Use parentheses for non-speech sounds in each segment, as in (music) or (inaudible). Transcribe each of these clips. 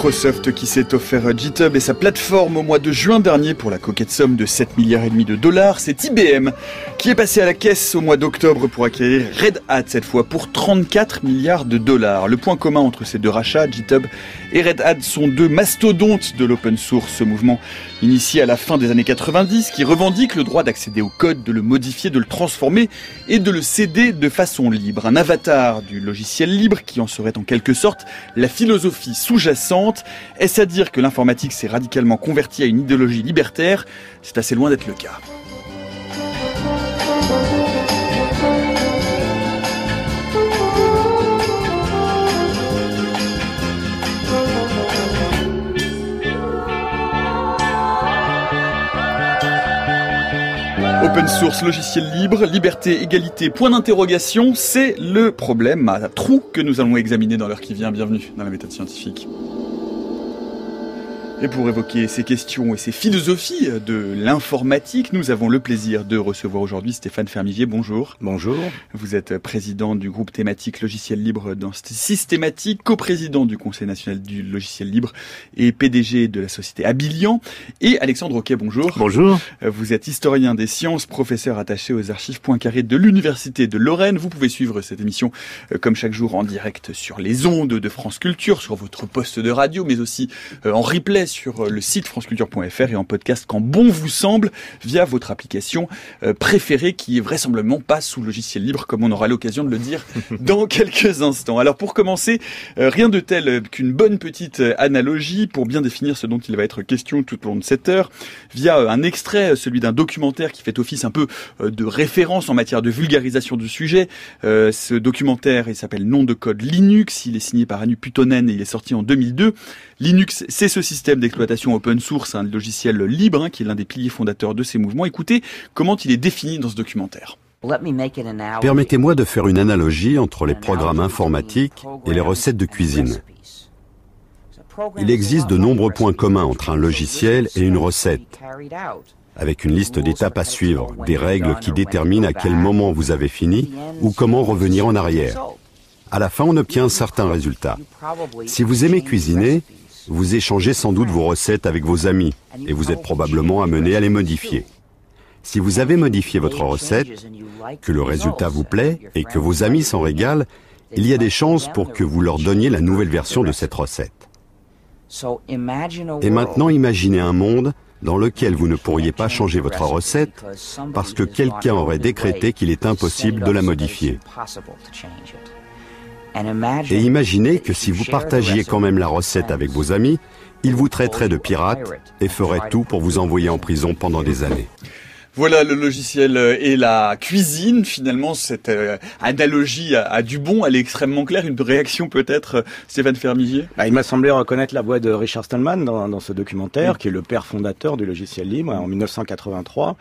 Microsoft qui s'est offert GitHub et sa plateforme au mois de juin dernier pour la coquette somme de 7 milliards et demi de dollars, c'est IBM qui est passé à la caisse au mois d'octobre pour acquérir Red Hat cette fois pour 34 milliards de dollars. Le point commun entre ces deux rachats, GitHub et Red Hat sont deux mastodontes de l'open source, ce mouvement initié à la fin des années 90 qui revendique le droit d'accéder au code, de le modifier, de le transformer et de le céder de façon libre. Un avatar du logiciel libre qui en serait en quelque sorte la philosophie sous-jacente. Est-ce à dire que l'informatique s'est radicalement convertie à une idéologie libertaire? C'est assez loin d'être le cas. Open source, logiciel libre, liberté, égalité, point d'interrogation, c'est le problème à trou que nous allons examiner dans l'heure qui vient. Bienvenue dans la méthode scientifique. Et pour évoquer ces questions et ces philosophies de l'informatique, nous avons le plaisir de recevoir aujourd'hui Stéphane Fermivier. Bonjour. Bonjour. Vous êtes président du groupe thématique logiciel libre dans Systématique, coprésident du Conseil national du logiciel libre et PDG de la société Abilian. Et Alexandre Roquet, bonjour. Bonjour. Vous êtes historien des sciences, professeur attaché aux archives Poincaré de l'Université de Lorraine. Vous pouvez suivre cette émission euh, comme chaque jour en direct sur les ondes de France Culture, sur votre poste de radio, mais aussi euh, en replay sur euh, le site franceculture.fr et en podcast quand bon vous semble via votre application euh, préférée qui est vraisemblablement pas sous logiciel libre comme on aura l'occasion de le dire (laughs) dans quelques instants. Alors pour commencer, euh, rien de tel qu'une bonne petite analogie pour bien définir ce dont il va être question tout au long de cette heure via un extrait, celui d'un documentaire qui fait office un peu de référence en matière de vulgarisation du sujet. ce documentaire, il s'appelle Nom de code Linux, il est signé par Anu Putonen et il est sorti en 2002. Linux, c'est ce système d'exploitation open source, un logiciel libre, hein, qui est l'un des piliers fondateurs de ces mouvements. Écoutez comment il est défini dans ce documentaire. Permettez-moi de faire une analogie entre les programmes informatiques et les recettes de cuisine. Il existe de nombreux points communs entre un logiciel et une recette, avec une liste d'étapes à suivre, des règles qui déterminent à quel moment vous avez fini ou comment revenir en arrière. À la fin, on obtient un certain résultat. Si vous aimez cuisiner, vous échangez sans doute vos recettes avec vos amis et vous êtes probablement amené à les modifier. Si vous avez modifié votre recette, que le résultat vous plaît et que vos amis s'en régalent, il y a des chances pour que vous leur donniez la nouvelle version de cette recette. Et maintenant imaginez un monde dans lequel vous ne pourriez pas changer votre recette parce que quelqu'un aurait décrété qu'il est impossible de la modifier. Et imaginez que si vous partagiez quand même la recette avec vos amis, ils vous traiteraient de pirate et feraient tout pour vous envoyer en prison pendant des années. Voilà le logiciel et la cuisine. Finalement, cette euh, analogie a, du bon, elle est extrêmement claire. Une réaction peut-être, euh, Stéphane Fermivier bah, Il m'a semblé reconnaître la voix de Richard Stallman dans, ce documentaire, qui est le père fondateur du logiciel libre en 1983.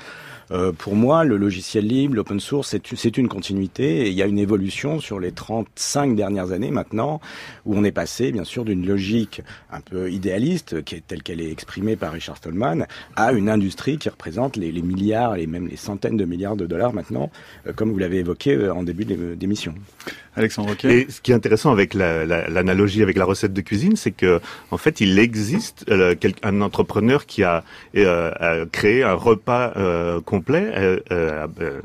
Euh, pour moi, le logiciel libre, l'open source, c'est une continuité et il y a une évolution sur les 35 dernières années maintenant, où on est passé, bien sûr, d'une logique un peu idéaliste, qui est telle qu'elle est exprimée par Richard Stallman, à une industrie qui représente les, milliards et même les centaines de milliards de dollars maintenant, euh, comme vous l'avez évoqué euh, en début d'émission. Alexandre Et ce qui est intéressant avec l'analogie avec la recette de cuisine, c'est que en fait, il existe un entrepreneur qui a, créé un repas complet euh, euh, euh,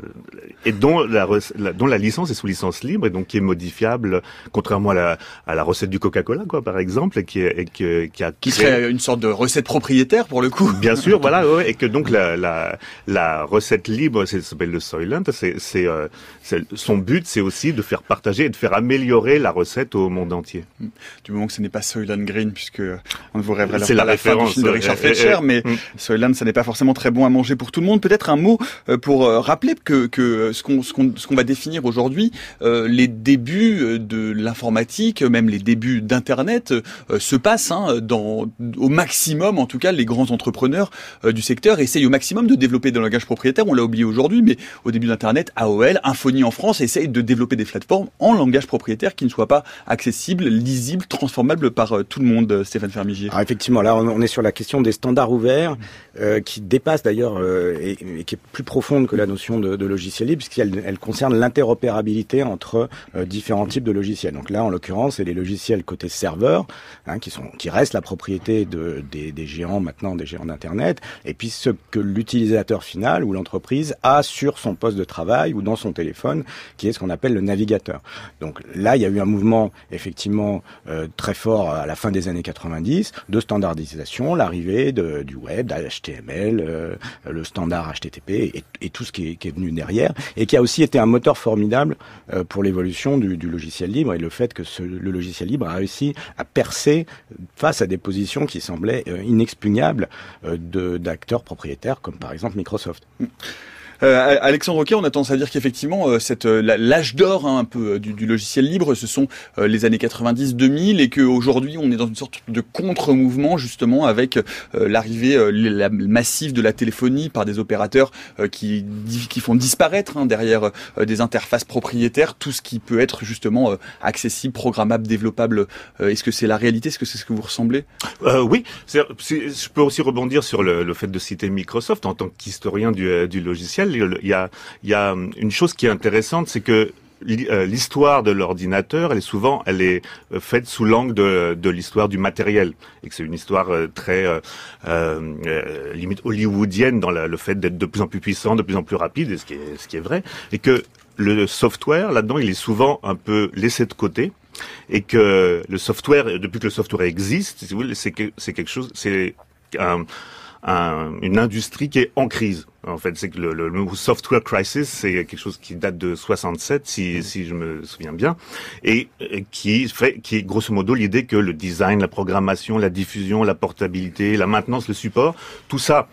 et dont la, dont la licence est sous licence libre et donc qui est modifiable, contrairement à la, à la recette du Coca-Cola, quoi, par exemple, et qui, est, et qui, a qui serait une sorte de recette propriétaire pour le coup. Bien sûr, (laughs) voilà, ouais, et que donc la, la, la recette libre, ça s'appelle le Soylent, c'est, c'est, son but, c'est aussi de faire partager et de faire améliorer la recette au monde entier. Du moment que ce n'est pas Soylent Green, puisque on ne vous rêverait la, la référence de Richard Fletcher, mais mm. Soylent, ça n'est pas forcément très bon à manger pour tout le monde. Peut-être un mot euh, pour euh, rappeler que, que ce qu'on ce va définir aujourd'hui, euh, les débuts de l'informatique, même les débuts d'Internet, se passent hein, dans au maximum, en tout cas, les grands entrepreneurs du secteur essayent au maximum de développer dans leur langage propriétaire. On l'a oublié aujourd'hui, mais au début d'Internet, AOL, Infony en France essaye de développer des plateformes en langage propriétaire qui ne soient pas accessibles, lisibles, transformables par tout le monde. Stéphane Fermigier. Effectivement, là, on est sur la question des standards ouverts, qui dépasse d'ailleurs et, qui est plus profonde que la notion de, logiciel libre, puisqu'elle elle concerne l'interopérabilité entre différents types de logiciels. Donc là, en l'occurrence, c'est les logiciels côté serveur, hein, qui sont qui restent la propriété de, des, des géants maintenant, des géants d'Internet, et puis ce que l'utilisateur final ou l'entreprise a sur son poste de travail ou dans son téléphone, qui est ce qu'on appelle le navigateur. Donc là, il y a eu un mouvement effectivement euh, très fort à la fin des années 90 de standardisation, l'arrivée du web, d'HTML, euh, le standard HTTP et, tout ce qui est, venu derrière, et qui a aussi été un moteur formidable euh, pour l'évolution du, logiciel libre et le fait que ce, le logiciel libre a réussi à percer face à des positions qui semblaient euh, inexpugnables d'acteurs propriétaires comme par exemple Microsoft. Mm. Euh, Alexandre Roquet, on a tendance à dire qu'effectivement, euh, cette euh, l'âge d'or hein, un peu du, logiciel libre, ce sont les années 90-2000 et qu'aujourd'hui, on est dans une sorte de contre-mouvement justement avec l'arrivée massive de la téléphonie par des opérateurs qui, qui font disparaître hein, derrière des interfaces propriétaires tout ce qui peut être justement accessible, programmable, développable. Est-ce que c'est la réalité? Est-ce que c'est ce que vous ressemblez? Oui, je peux aussi rebondir sur le, fait de citer Microsoft en tant qu'historien du logiciel il y a, il y a une chose qui est intéressante, c'est que euh, l'histoire de l'ordinateur, elle est souvent, elle est euh, faite sous l'angle de, l'histoire du matériel, et que c'est une histoire euh, très limite hollywoodienne dans le fait d'être de plus en plus puissant, de plus en plus rapide, ce qui est vrai, et que le software là-dedans, il est souvent un peu laissé de côté, et que le software, depuis que le software existe, c'est quelque chose, c'est un une industrie qui est en crise. En fait, c'est que le, le, software crisis, c'est quelque chose qui date de 67, si, si je me souviens bien, et, qui fait, qui est grosso modo l'idée que le design, la programmation, la diffusion, la portabilité, la maintenance, le support, tout ça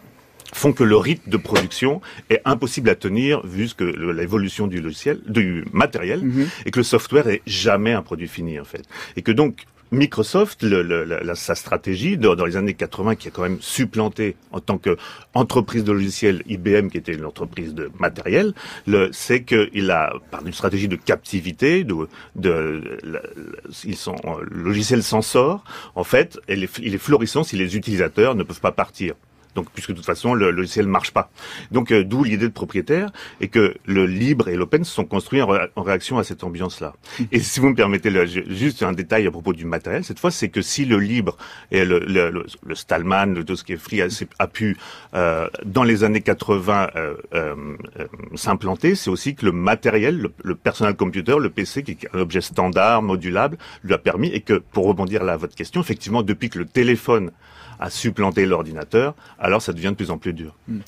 font que le rythme de production est impossible à tenir vu que l'évolution du logiciel, du matériel, mm-hmm. et que le software est jamais un produit fini en fait, et que donc Microsoft, le, sa stratégie dans les années 80, qui a quand même supplanté en tant qu'entreprise de logiciels IBM, qui était une entreprise de matériel, c'est qu'il a, par une stratégie de captivité, de, ils sont, le logiciel s'en sort, en fait, il est florissant si les utilisateurs ne peuvent pas partir. Donc, puisque de toute façon, le, logiciel ne marche pas. Donc, euh, d'où l'idée de propriétaire et que le libre et l'open se sont construits en, réaction à cette ambiance-là. (laughs) Et si vous me permettez le, juste un détail à propos du matériel, cette fois, c'est que si le libre et le, le, le Stallman, tout ce qui est free, a, pu, euh, dans les années 80, euh, euh, s'implanter, c'est aussi que le matériel, le, personal computer, le PC, qui est un objet standard, modulable, lui a permis, et que, pour rebondir là à votre question, effectivement, depuis que le téléphone à supplanter l'ordinateur, alors ça devient de plus en plus dur. Hmm.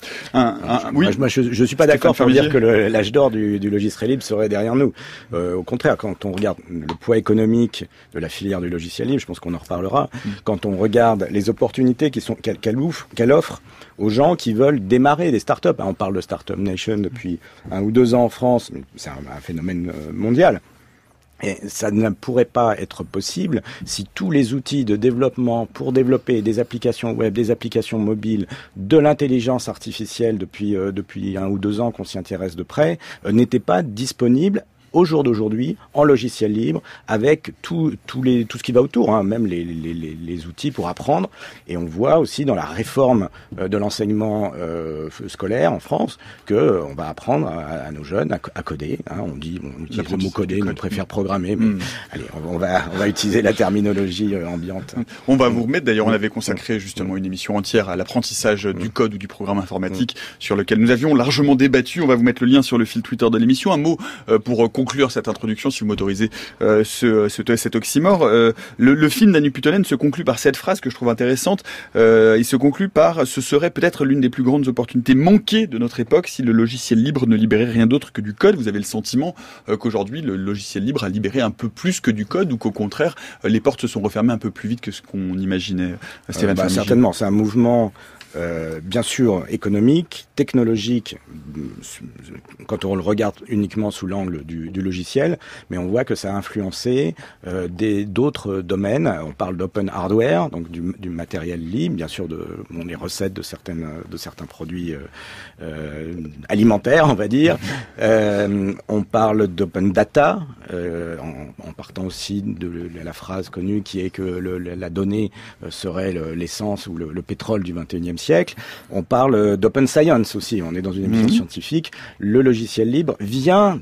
oui. Moi, je, ne suis pas d'accord pour dire que l'âge d'or du, du, logiciel libre serait derrière nous. Euh, au contraire, quand on regarde le poids économique de la filière du logiciel libre, je pense qu'on en reparlera. Hmm. Quand on regarde les opportunités qui sont qu'elle offre aux gens qui veulent démarrer des startups. On parle de Startup Nation depuis un ou deux ans en France, c'est un, un phénomène euh, mondial. Et ça ne pourrait pas être possible si tous les outils de développement pour développer des applications web, des applications mobiles, de l'intelligence artificielle depuis euh, depuis un ou deux ans qu'on s'y intéresse de près, euh, n'étaient pas disponibles au jour d'aujourd'hui en logiciel libre avec tout, tout, les, tout ce qui va autour, hein, même les, les, les, outils pour apprendre. Et on voit aussi dans la réforme euh, de l'enseignement euh, scolaire en France que euh, on va apprendre à, nos jeunes à, coder. Hein. on dit, on utilise le mot coder, on préfère programmer, mais hmm. allez, on, va, on va utiliser la terminologie ambiante. On va vous remettre. D'ailleurs, on avait consacré justement une émission entière à l'apprentissage du code ou du programme informatique sur lequel nous avions largement débattu. On va vous mettre le lien sur le fil Twitter de l'émission. Un mot pour conclure cette introduction, si vous m'autorisez euh, ce, ce, cet oxymore. Euh, le, le, film d'Anu Putonen se conclut par cette phrase que je trouve intéressante. Euh, il se conclut par ce serait peut-être l'une des plus grandes opportunités manquées de notre époque si le logiciel libre ne libérait rien d'autre que du code. Vous avez le sentiment euh, qu'aujourd'hui le logiciel libre a libéré un peu plus que du code ou qu'au contraire les portes se sont refermées un peu plus vite que ce qu'on imaginait. Stéphane bah, certainement, c'est un mouvement euh, bien sûr économique, technologique, quand on le regarde uniquement sous l'angle du, du, logiciel, mais on voit que ça a influencé euh, d'autres domaines. On parle d'open hardware, donc du, du, matériel libre, bien sûr de bon, les recettes de certaines de certains produits euh, alimentaires, on va dire. (laughs) On parle d'open data, en, en, partant aussi de la phrase connue qui est que le, la donnée serait l'essence ou le, le, pétrole du 21e siècle. On parle d'open science aussi. On est dans une émission mhm. scientifique. Le logiciel libre vient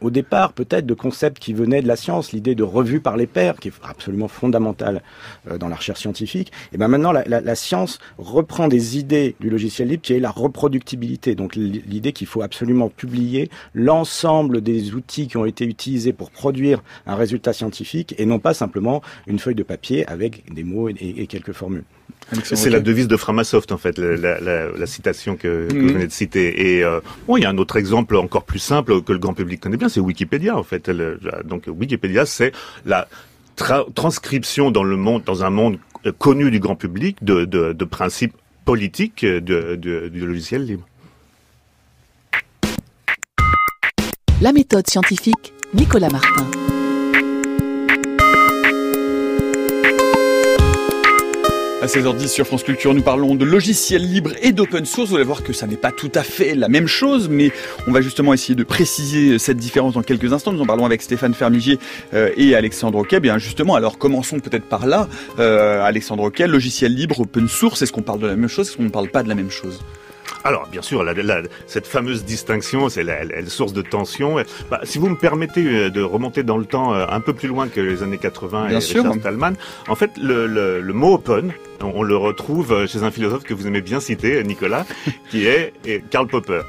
au départ peut-être de concepts qui venaient de la science, l'idée de revue par les pairs, qui est absolument fondamentale euh, dans la recherche scientifique. Et ben maintenant, la, la, la, science reprend des idées du logiciel libre, qui est la reproductibilité. Donc l'idée qu'il faut absolument publier l'ensemble des outils qui ont été utilisés pour produire un résultat scientifique, et non pas simplement une feuille de papier avec des mots et, et quelques formules. C'est la devise de Framasoft en fait, la, la, la citation que, que, vous venez de citer. Et euh, bon, il y a un autre exemple encore plus simple que le grand public connaît bien, c'est Wikipédia en fait. donc Wikipédia, c'est la transcription dans le monde, dans un monde euh, connu du grand public, de, de, de principes politiques de, du logiciel libre. La méthode scientifique, Nicolas Martin. À 16h10 sur France Culture, nous parlons de logiciels libres et d'open source. Vous allez voir que ça n'est pas tout à fait la même chose, mais on va justement essayer de préciser cette différence dans quelques instants. Nous en parlons avec Stéphane Fermigier euh, et Alexandre Oquet. Bien justement, alors commençons peut-être par là. Euh, Alexandre Oquet, logiciel libre, open source, est-ce qu'on parle de la même chose Est-ce qu'on ne parle pas de la même chose? Alors, bien sûr, la, la, cette fameuse distinction, c'est la, la, source de tension. Bah, si vous me permettez euh, de remonter dans le temps euh, un peu plus loin que les années 80 bien et sûr. Richard Stallman, en fait, le, le, le, mot open, on le retrouve euh, chez un philosophe que vous aimez bien citer, Nicolas, qui est Karl Popper.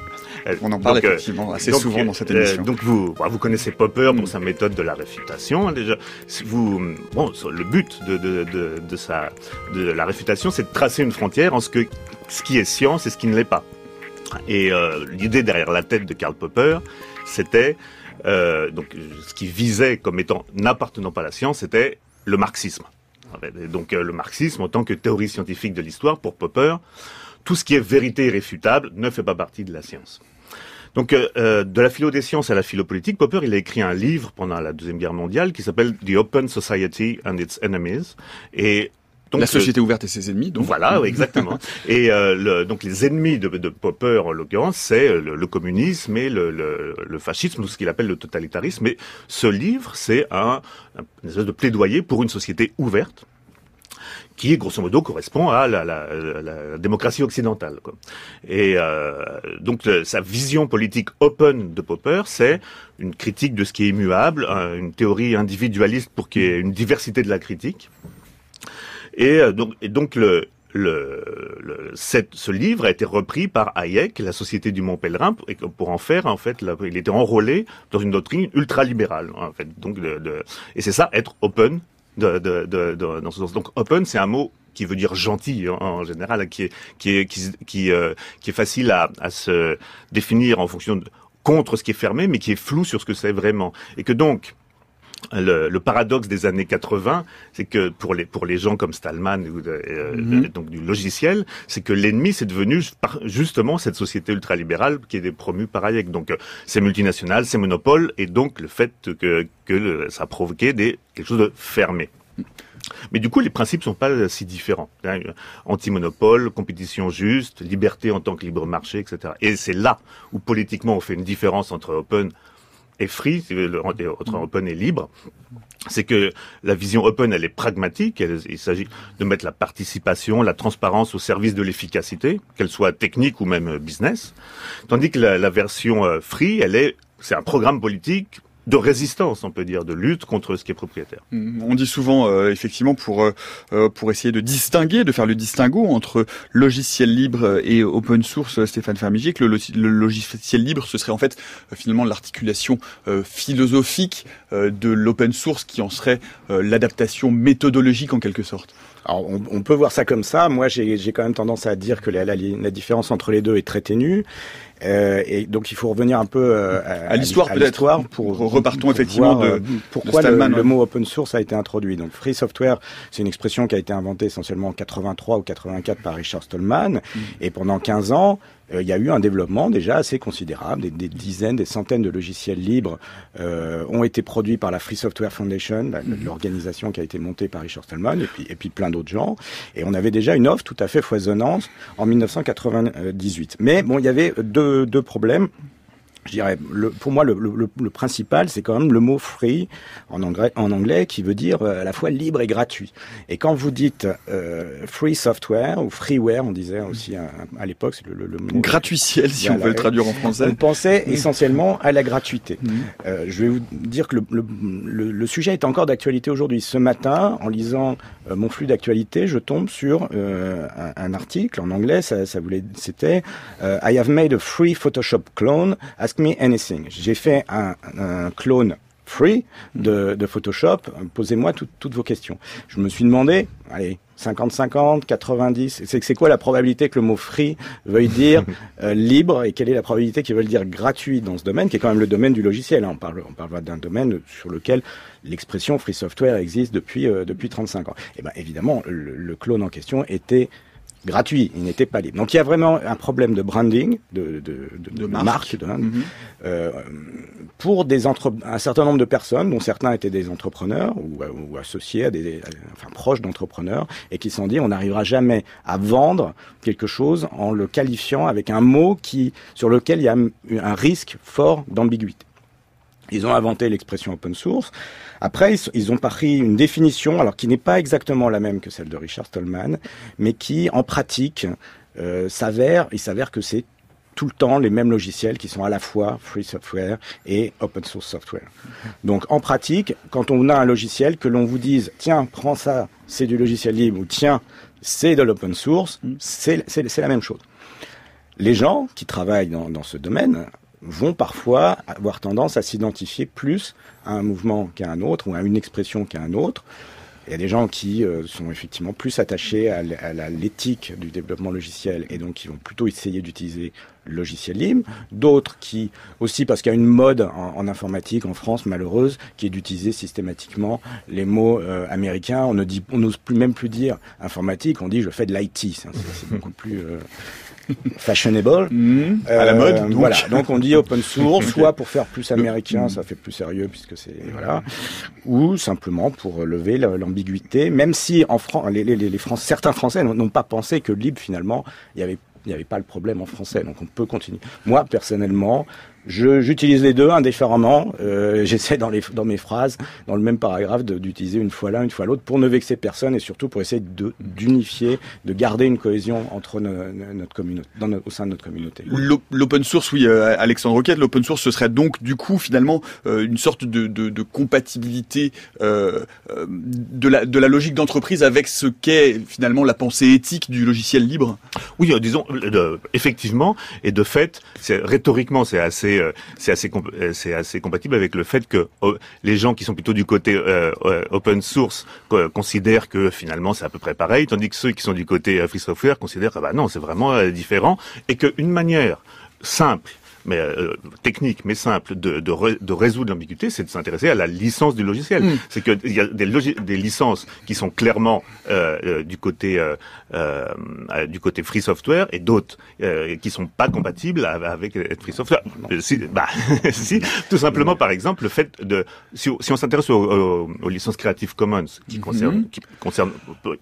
On en parle donc, effectivement assez souvent dans cette émission. donc vous, bah, vous connaissez Popper pour mm. sa méthode de la réfutation. Hein, déjà, vous, bon, le but de, de, de, de, sa, de la réfutation, c'est de tracer une frontière en ce que ce qui est science et ce qui ne l'est pas. Et euh, l'idée derrière la tête de Karl Popper, c'était euh, donc ce qui visait comme étant n'appartenant pas à la science, c'était le marxisme. Et donc euh, le marxisme en tant que théorie scientifique de l'histoire pour Popper, tout ce qui est vérité irréfutable ne fait pas partie de la science. Donc, euh, euh, de la philo des sciences à la philo politique, Popper, il a écrit un livre pendant la Deuxième Guerre mondiale qui s'appelle The Open Society and Its Enemies. Et donc, la société ouverte et ses ennemis. Donc. Voilà, exactement. (laughs) et euh, le, donc les ennemis de, de Popper, en l'occurrence, c'est le, le, communisme et le, le fascisme, ou ce qu'il appelle le totalitarisme. Et ce livre, c'est un, un une espèce de plaidoyer pour une société ouverte qui grosso modo correspond à la, démocratie occidentale. Et euh, donc sa vision politique open de Popper, c'est une critique de ce qui est immuable, une théorie individualiste pour qu'il y ait une diversité de la critique. Et euh, donc, ce livre a été repris par Hayek, la Société du Mont Pèlerin, pour en faire en fait, il était enrôlé dans une doctrine ultralibérale en et c'est ça, être open de, de, de, dans ce sens. Donc open, c'est un mot qui veut dire gentil en, en général, qui est qui est qui, euh, qui est facile à, à, se définir en fonction de contre ce qui est fermé, mais qui est flou sur ce que c'est vraiment, et que donc le, le, paradoxe des années 80, c'est que pour les pour les gens comme Stallman, euh, mhm. donc du logiciel, c'est que l'ennemi c'est devenu justement cette société ultralibérale qui est promue par Hayek. Donc euh, ces multinationales, ces monopoles, et donc le fait que que ça a provoqué des quelque chose de fermé. Mais du coup, les principes sont pas si différents. Hein. Anti-monopole, compétition juste, liberté en tant que libre marché, etc. Et c'est là où politiquement on fait une différence entre open est free, autre open est libre, c'est que la vision open, elle est pragmatique. il s'agit de mettre la participation, la transparence au service de l'efficacité, qu'elle soit technique ou même business. Tandis que la, la version euh, free, elle est, c'est un programme politique de résistance, on peut dire, de lutte contre ce qui est propriétaire. Mm, on dit souvent, euh, effectivement, pour euh, euh, pour essayer de distinguer, de faire le distinguo entre logiciel libre et open source, Stéphane Fermigier, que le, logiciel libre, ce serait en fait finalement l'articulation philosophique de l'open source qui en serait l'adaptation méthodologique en quelque sorte. Alors, on, peut voir ça comme ça. Moi, j'ai quand même tendance à dire que la, la, la, différence entre les deux est très ténue. Euh, et donc il faut revenir un peu euh, à, l'histoire peut-être. Pour, repartons effectivement de euh, pourquoi le, mot open source a été introduit. Donc free software, c'est une expression qui a été inventée essentiellement en 83 ou 84 par Richard Stallman, mm. et pendant 15 ans, il y a eu un développement déjà assez considérable. Des, des dizaines, des centaines de logiciels libres euh, ont été produits par la Free Software Foundation, mhm. l'organisation qui a été montée par Richard Stallman, et puis, et puis plein d'autres gens. Et on avait déjà une offre tout à fait foisonnante en 1998. Mais bon, il y avait deux, deux problèmes je dirais, le, pour moi, le, le, le principal, c'est quand même le mot free en anglais, en anglais, qui veut dire euh, à la fois libre et gratuit. Et quand vous dites euh, free software ou freeware, on disait aussi à, à l'époque, c'est le, le, mot gratuitiel, si on veut le traduire en français. On pensait essentiellement à la gratuité. Mmh. Euh, je vais vous dire que le, sujet est encore d'actualité aujourd'hui. Ce matin, en lisant euh, mon flux d'actualité, je tombe sur euh, un, un, article en anglais. Ça, ça voulait, c'était I have made a free Photoshop clone as me anything. J'ai fait un, un clone free de, de Photoshop. Posez-moi toutes vos questions. Je me suis demandé, allez, 50-50, 90, c'est quoi la probabilité que le mot free veuille dire (laughs) euh, libre et quelle est la probabilité qu'il veuille dire gratuit dans ce domaine, qui est quand même le domaine du logiciel. Hein. On parle, on parle d'un domaine sur lequel l'expression free software existe depuis, euh, depuis 35 ans. Et eh ben évidemment, le, le clone en question était gratuit, il n'était pas libre. Donc il y a vraiment un problème de branding, de, de, de, marque, mhm. euh, pour des entre... un certain nombre de personnes, dont certains étaient des entrepreneurs ou, ou associés à des, enfin proches d'entrepreneurs, et qui se sont dit on n'arrivera jamais à vendre quelque chose en le qualifiant avec un mot qui sur lequel il y a un risque fort d'ambiguïté. Ils ont inventé l'expression open source. Après, ils, ont pris une définition, alors qui n'est pas exactement la même que celle de Richard Stallman, mais qui, en pratique, euh, s'avère, il s'avère que c'est tout le temps les mêmes logiciels qui sont à la fois free software et open source software. Donc en pratique, quand on a un logiciel, que l'on vous dise tiens, prends ça, c'est du logiciel libre, ou tiens, c'est de l'open source, c'est la même chose. Les gens qui travaillent dans, dans ce domaine vont parfois avoir tendance à s'identifier plus à un mouvement qu'à un autre ou à une expression qu'à un autre. Il y a des gens qui euh, sont effectivement plus attachés à l'éthique du développement logiciel et donc qui vont plutôt essayer d'utiliser le logiciel libre. D'autres qui, aussi parce qu'il y a une mode en, informatique en France malheureuse, qui est d'utiliser systématiquement les mots euh, américains. On ne dit, on n'ose plus même plus dire informatique, on dit je fais de l'IT. C'est beaucoup (laughs) plus euh, fashionable. Mmh. à la mode. Donc. Voilà. Donc on dit open (laughs) source, soit pour faire plus américain, ça fait plus sérieux puisque c'est voilà, ou simplement pour lever l'ambiguïté. Même si en France, les, les, les Français, certains Français n'ont pas pensé que libre finalement, il y avait il n'y avait pas le problème en français, donc on peut continuer. Moi, personnellement, J'utilise les deux indifféremment. Euh, J'essaie dans, les, dans mes phrases, dans le même paragraphe, d'utiliser une fois l'un, une fois l'autre, pour ne vexer personne et surtout pour essayer d'unifier, de, garder une cohésion entre notre communauté, dans au sein de notre communauté. L'open source, oui, euh, Alexandre Roquette, l'open source, ce serait donc du coup finalement euh, une sorte de, de, de compatibilité euh, euh, de, la, de la logique d'entreprise avec ce qu'est finalement la pensée éthique du logiciel libre? Oui, disons effectivement, et de fait, rhétoriquement, c'est assez euh, c'est assez euh, c'est assez compatible avec le fait que oh, les gens qui sont plutôt du côté euh, open source considèrent que finalement c'est à peu près pareil, tandis que ceux qui sont du côté free software considèrent que bah non c'est vraiment différent. Et qu'une manière simple mais euh, technique, mais simple, de, de, de résoudre l'ambiguïté, c'est de s'intéresser à la licence du logiciel. Mm. C'est que il y a des, des licences qui sont clairement euh, euh du côté euh, euh, du côté free software et d'autres qui sont pas compatibles avec free software. Si, bah, (laughs) si, tout simplement, par exemple, le fait de si, si on s'intéresse aux, aux, licences Creative Commons qui mm-hmm. concernent, qui concernent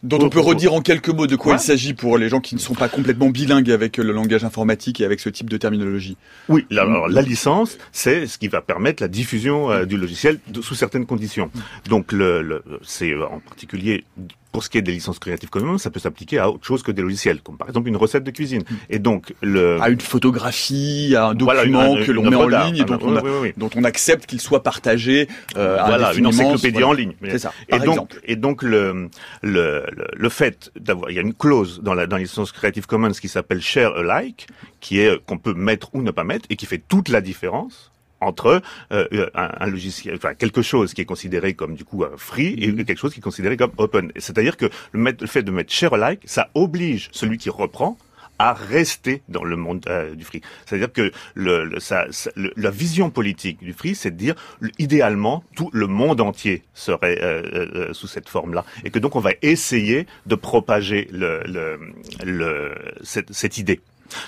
dont on peut redire en quelques mots de quoi il s'agit pour les gens qui ne sont pas complètement bilingues avec le langage informatique et avec ce type de terminologie. Oui, la, alors, la licence, c'est ce qui va permettre la diffusion euh, du logiciel sous certaines conditions. Donc, le, le c'est euh, en particulier pour ce qui est des licences Creative Commons, ça peut s'appliquer à autre chose que des logiciels, comme par exemple une recette de cuisine. Et donc le à une photographie, à un document que l'on met en ligne et dont, on, dont on accepte qu'il soit partagé. Euh, voilà, une encyclopédie en ligne. C'est ça. et donc et donc le le le, fait d'avoir il y a une clause dans la dans la licence Creative Commons qui s'appelle Share Alike, qui est qu'on peut mettre ou ne pas mettre et qui fait toute la différence entre euh, un, logiciel, enfin quelque chose qui est considéré comme du coup free et mm-hmm. quelque chose qui est considéré comme open. C'est-à-dire que le, le fait de mettre share alike, ça oblige celui qui reprend à rester dans le monde euh, du free. C'est-à-dire que le, ça, la vision politique du free, c'est de dire idéalement tout le monde entier serait euh, euh, sous cette forme-là, et que donc on va essayer de propager le, le, cette, cette idée.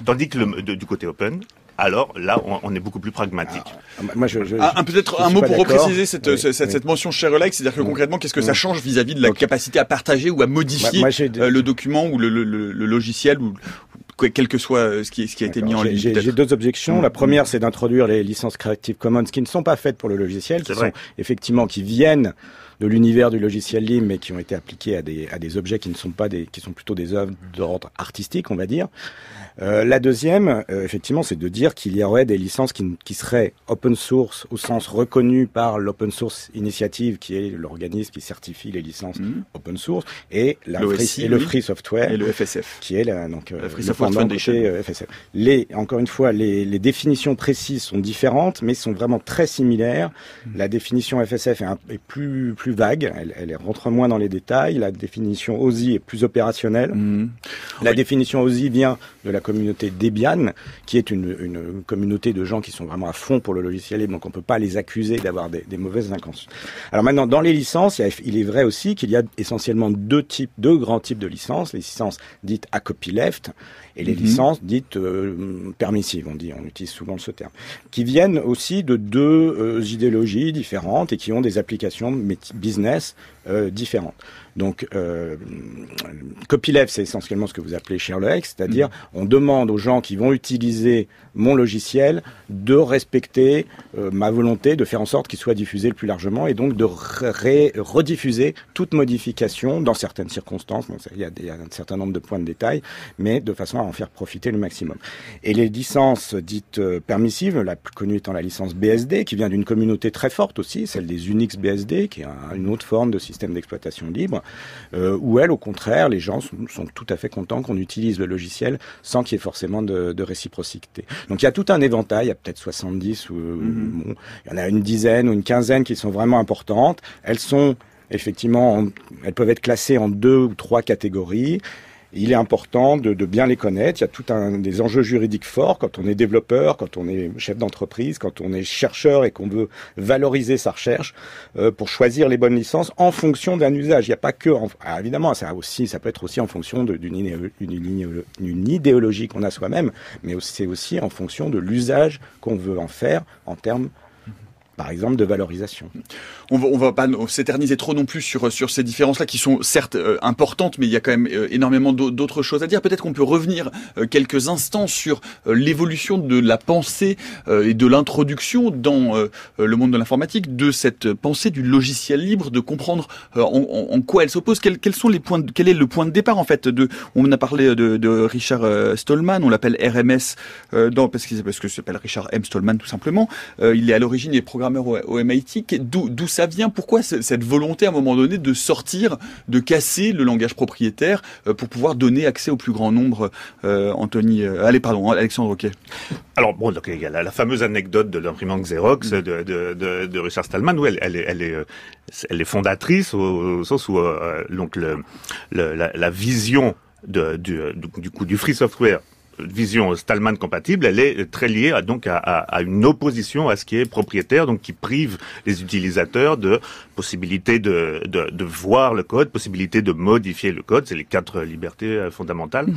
Tandis que le, du côté open, alors là, on, est beaucoup plus pragmatique. Ah, moi, je, je, ah, peut-être un mot pour repréciser cette, cette, cette, mention share alike, c'est-à-dire que concrètement, qu'est-ce que ça change vis-à-vis de la capacité à partager ou à modifier le document ou le, le, le logiciel ou, quel que soit euh, ce qui, ce qui a été mis en ligne. J'ai deux objections. La première, c'est d'introduire les licences Creative Commons qui ne sont pas faites pour le logiciel, qui sont effectivement qui viennent de l'univers du logiciel libre, mais qui ont été appliqués à des, à des objets qui ne sont pas des, qui sont plutôt des œuvres d'ordre artistique, on va dire. Euh, la deuxième, euh, effectivement, c'est de dire qu'il y aurait des licences qui, qui, seraient open source au sens reconnu par l'Open Source Initiative, qui est l'organisme qui certifie les licences mhm. open source, et, la free, et le Free Software, et le FSF, qui est la, donc euh, Free Software Foundation. FSF. Les, encore une fois, les, les, définitions précises sont différentes, mais sont vraiment très similaires. Mhm. La définition FSF est, un, est plus plus vague, elle, elle, rentre moins dans les détails. La définition OSI est plus opérationnelle. Mhm. La définition OSI vient de la communauté Debian, qui est une, une, communauté de gens qui sont vraiment à fond pour le logiciel libre, donc on peut pas les accuser d'avoir des, des, mauvaises intentions. Alors maintenant, dans les licences, il, est vrai aussi qu'il y a essentiellement deux types, deux grands types de licences, les licences dites à copyleft et les mhm. licences dites euh, permissives, on dit, on utilise souvent ce terme, qui viennent aussi de deux euh, idéologies différentes et qui ont des applications business euh, différentes. Donc, euh, copyleft, c'est essentiellement ce que vous appelez Sherlock, c'est-à-dire mm. on demande aux gens qui vont utiliser mon logiciel de respecter euh, ma volonté de faire en sorte qu'il soit diffusé le plus largement et donc de rediffuser toute modification dans certaines circonstances. il, y a il, y a un certain nombre de points de détail, mais de façon à en faire profiter le maximum. Et les licences dites euh, permissives, la plus connue étant la licence BSD, qui vient d'une communauté très forte aussi, celle des Unix BSD, qui est une autre forme de système d'exploitation libre, euh, où elle, au contraire, les gens sont, sont tout à fait contents qu'on utilise le logiciel sans qu'il y ait forcément de, de, réciprocité. Donc il y a tout un éventail, il y a peut-être 70 ou mhm. bon, il y en a une dizaine ou une quinzaine qui sont vraiment importantes. Elles sont effectivement, elles peuvent être classées en deux ou trois catégories il est important de, bien les connaître. Il y a tout un des enjeux juridiques forts quand on est développeur, quand on est chef d'entreprise, quand on est chercheur et qu'on veut valoriser sa recherche euh, pour choisir les bonnes licences en fonction d'un usage. Il n'y a pas que, ah, évidemment, ça aussi, ça peut être aussi en fonction d'une idéologie qu'on a soi-même, mais c'est aussi en fonction de l'usage qu'on veut en faire en termes par exemple, de valorisation. On on va pas s'éterniser trop non plus sur, ces différences-là qui sont certes euh, importantes, mais il y a quand même euh, énormément d'autres choses à dire. Peut-être qu'on peut revenir euh, quelques instants sur l'évolution de la pensée et de l'introduction dans le monde de l'informatique de cette pensée du logiciel libre, de comprendre en, quoi elle s'oppose, quels, quel est le point de départ en fait. On a parlé de, Richard Stallman, on l'appelle RMS dans, parce que parce que s'appelle Richard M Stallman tout simplement. il est à l'origine des programmes au, MIT. D'où ça vient? Pourquoi cette volonté à un moment donné de sortir, de casser le langage propriétaire euh, pour pouvoir donner accès au plus grand nombre euh, Anthony, euh, allez pardon, Alexandre Ok. Alors bon, donc, il y a la, fameuse anecdote de l'imprimante Xerox de, de, de, de, Richard Stallman où elle, elle, est, elle, est, elle est fondatrice au, sens où donc le, la, la, vision de, du, du coup du free software vision Stallman compatible, elle est très liée à, donc à, à, une opposition à ce qui est propriétaire, donc qui prive les utilisateurs de possibilité de, de, de voir le code, possibilité de modifier le code. C'est les quatre libertés euh, fondamentales. Mmh.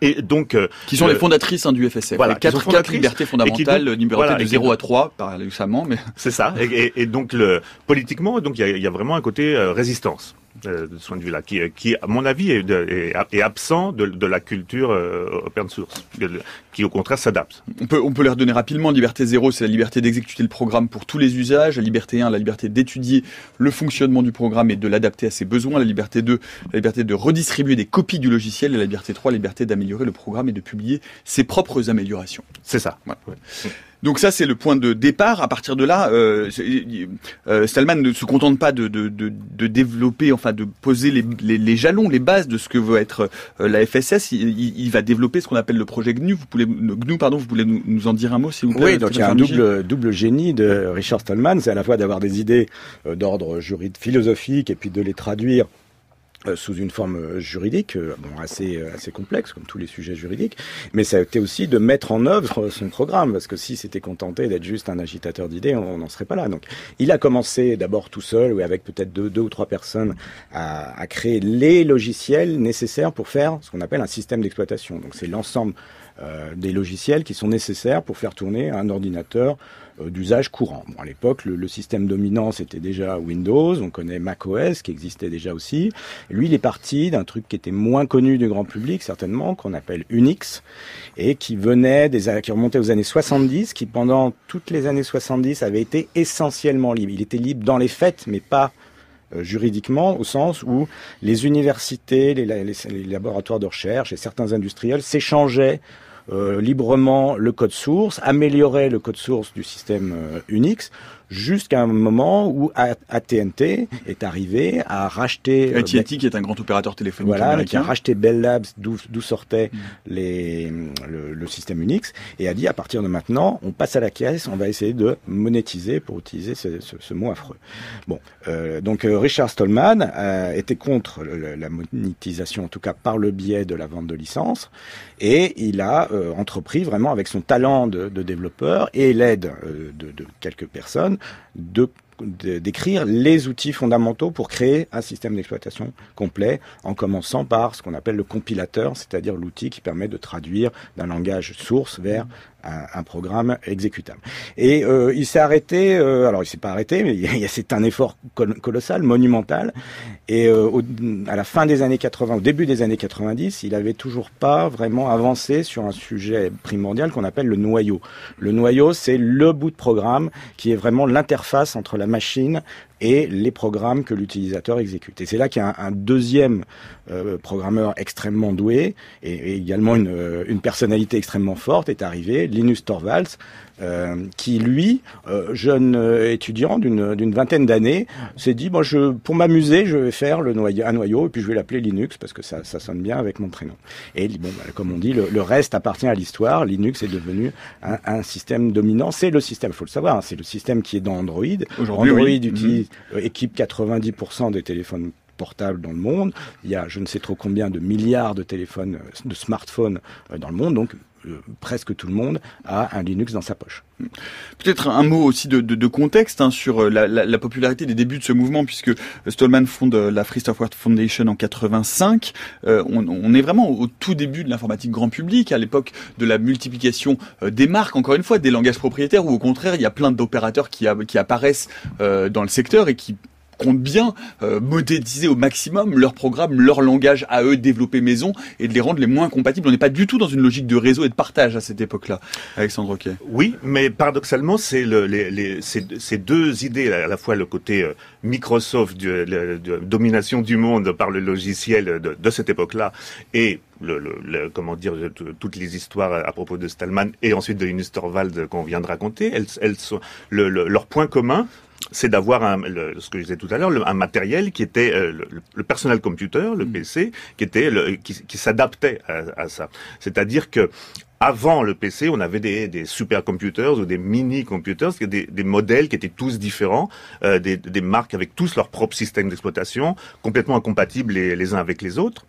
Et donc, euh, qui sont les fondatrices hein, du FSF. Voilà, les quatre, quatre libertés fondamentales numérotées de 0 à 3 par récemment, mais c'est ça. Et, et, donc, le, politiquement, donc il y a, y a, vraiment un côté euh, résistance. Euh, de ce point de vue-là, qui, qui, à mon avis, est, est, absent de, de, la culture euh, open source, qui au contraire s'adapte. On peut, on peut les redonner rapidement. Liberté 0, c'est la liberté d'exécuter le programme pour tous les usages. La liberté 1, la liberté d'étudier le fonctionnement du programme et de l'adapter à ses besoins. La liberté 2, la liberté de redistribuer des copies du logiciel. Et la liberté 3, la liberté d'améliorer le programme et de publier ses propres améliorations. C'est ça. Donc ça, c'est le point de départ. À partir de là, euh, euh, Stallman ne se contente pas de, de, de, de, développer, enfin de poser les, les, les, jalons, les bases de ce que veut être euh, la FSS. Il, il, va développer ce qu'on appelle le projet GNU. Vous pouvez, GNU, pardon, vous voulez nous, nous en dire un mot, s'il vous plaît Oui, donc il y a un double, double génie de Richard Stallman. C'est à la fois d'avoir des idées euh, d'ordre juridique, philosophique, et puis de les traduire euh, sous une forme euh, juridique, euh, assez, complexe, comme tous les sujets juridiques, mais ça a été aussi de mettre en œuvre son programme, parce que si c'était contenté d'être juste un agitateur d'idées, on n'en serait pas là. Donc, il a commencé d'abord tout seul, ou avec peut-être deux, deux ou trois personnes, à, créer les logiciels nécessaires pour faire ce qu'on appelle un système d'exploitation. Donc, c'est l'ensemble euh, des logiciels qui sont nécessaires pour faire tourner un ordinateur euh, d'usage courant. Bon, à l'époque, le, le, système dominant, c'était déjà Windows, on connaît macOS, qui existait déjà aussi. Lui, il est parti d'un truc qui était moins connu du grand public, certainement, qu'on appelle Unix, et qui venait des qui remontait aux années 70, qui pendant toutes les années 70 avait été essentiellement libre. Il était libre dans les faits, mais pas euh, juridiquement, au sens où les universités, les, les, les, laboratoires de recherche et certains industriels s'échangeaient euh, librement le code source, améliorer le code source du système euh, Unix jusqu'à un moment où AT&T est arrivé à racheter euh, AT&T qui est un grand opérateur téléphonique voilà, américain. qui a racheté Bell Labs d'où sortait mm. les, le, le, système Unix et a dit à partir de maintenant on passe à la caisse on va essayer de monétiser pour utiliser ce, ce, ce mot affreux bon euh, donc euh, Richard Stallman euh, était contre le, la monétisation en tout cas par le biais de la vente de licences et il a euh, entrepris vraiment avec son talent de, de développeur et l'aide de, de quelques personnes de d'écrire les outils fondamentaux pour créer un système d'exploitation complet, en commençant par ce qu'on appelle le compilateur, c'est-à-dire l'outil qui permet de traduire d'un langage source vers un, programme exécutable. Et euh, il s'est arrêté, euh, alors il s'est pas arrêté, mais c'est un effort colossal, monumental. Et euh, au, à la fin des années 80, au début des années 90, il avait toujours pas vraiment avancé sur un sujet primordial qu'on appelle le noyau. Le noyau, c'est le bout de programme qui est vraiment l'interface entre la machine et les programmes que l'utilisateur exécute. Et c'est là qu'il y a un, un deuxième euh, programmeur extrêmement doué et, également une, euh, une, personnalité extrêmement forte est arrivé, Linus Torvalds, qui lui, euh, jeune euh, étudiant d'une vingtaine d'années, s'est dit bon, je, pour m'amuser, je vais faire le noyau, un noyau et puis je vais l'appeler Linux parce que ça, ça, sonne bien avec mon prénom. Et bon, bah, comme on dit, le, le, reste appartient à l'histoire. Linux est devenu un, un système dominant. C'est le système, faut le savoir, hein, c'est le système qui est dans Android. Android oui. Utilise mmh. équipe 90% des téléphones portables dans le monde. Il y a je ne sais trop combien de milliards de téléphones, de smartphones dans le monde. Donc euh, presque tout le monde a un Linux dans sa poche. Peut-être un mot aussi de, contexte hein, sur la, la, la, popularité des débuts de ce mouvement, puisque Stallman fonde la Free Software Foundation en 85. Euh, on, est vraiment au tout début de l'informatique grand public, à l'époque de la multiplication euh, des marques, encore une fois, des langages propriétaires, ou au contraire, il y a plein d'opérateurs qui, apparaissent euh, dans le secteur et qui comptent bien euh, modéliser au maximum leur programme, leur langage à eux développés maison et de les rendre les moins compatibles. On n'est pas du tout dans une logique de réseau et de partage à cette époque-là, Alexandre Roquet. Oui, mais paradoxalement, c'est le, les, les, ces, deux idées, à la fois le côté euh, Microsoft de, de, de, domination du monde par le logiciel de, de cette époque-là et le, le, le, comment dire toutes les histoires à propos de Stallman et ensuite de Linus Torvald qu'on vient de raconter, elles, elles sont le, leur point commun, c'est d'avoir un, le, ce que je disais tout à l'heure, un matériel qui était euh, le, le, personal computer, le PC, qui était le, qui, qui s'adaptait à, à, ça. C'est-à-dire que avant le PC, on avait des, des supercomputers ou des mini-computers, des, des modèles qui étaient tous différents, euh, des, des, marques avec tous leur propre système d'exploitation, complètement incompatibles les, les uns avec les autres.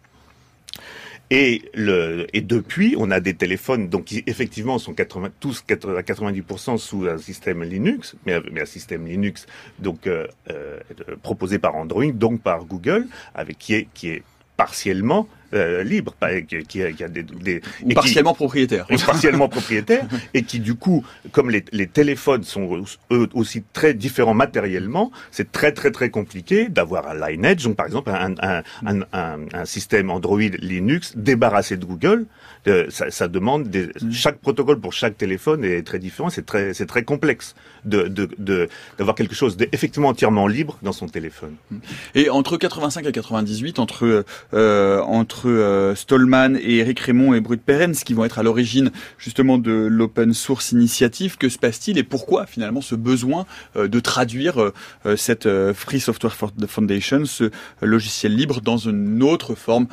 Et, le, et depuis, on a des téléphones donc qui effectivement sont 80, tous 80, à 90% sous un système Linux, mais, mais un système Linux donc euh, euh, proposé par Android, donc par Google, avec qui est qui est partiellement euh, libre, qui, qui, a, qui a des, des ou partiellement qui, propriétaire, ou partiellement propriétaire, (laughs) et qui du coup, comme les, les, téléphones sont eux aussi très différents matériellement, c'est très très très compliqué d'avoir un Lineage, donc par exemple un, un, un, un, système Android Linux débarrassé de Google. Euh, ça, ça, demande des, mm. chaque protocole pour chaque téléphone est très différent, c'est très c'est très complexe de d'avoir de, de, quelque chose d'effectivement entièrement libre dans son téléphone. Et entre 85 et 98, entre euh, entre entre Stallman et Eric Raymond et Brut Perens qui vont être à l'origine justement de l'open source initiative. Que se passe-t-il et pourquoi finalement ce besoin de traduire cette Free Software Foundation, ce logiciel libre, dans une autre forme,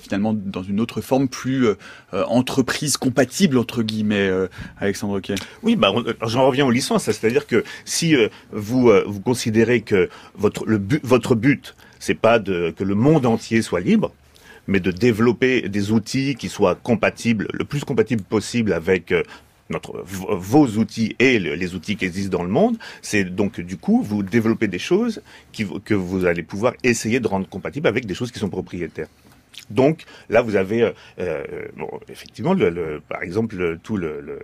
finalement dans une autre forme plus entreprise compatible entre guillemets, Alexandre Quay Oui, bah, j'en reviens aux licences, c'est-à-dire que si vous considérez que votre but, votre but, c'est pas que le monde entier soit libre, mais de développer des outils qui soient compatibles, le plus compatibles possible avec euh, notre, vos outils et les outils qui existent dans le monde, c'est donc du coup vous développez des choses que vous allez pouvoir essayer de rendre compatibles avec des choses qui sont propriétaires. Donc là, vous avez euh, euh, bon, effectivement, le, par exemple, tout le,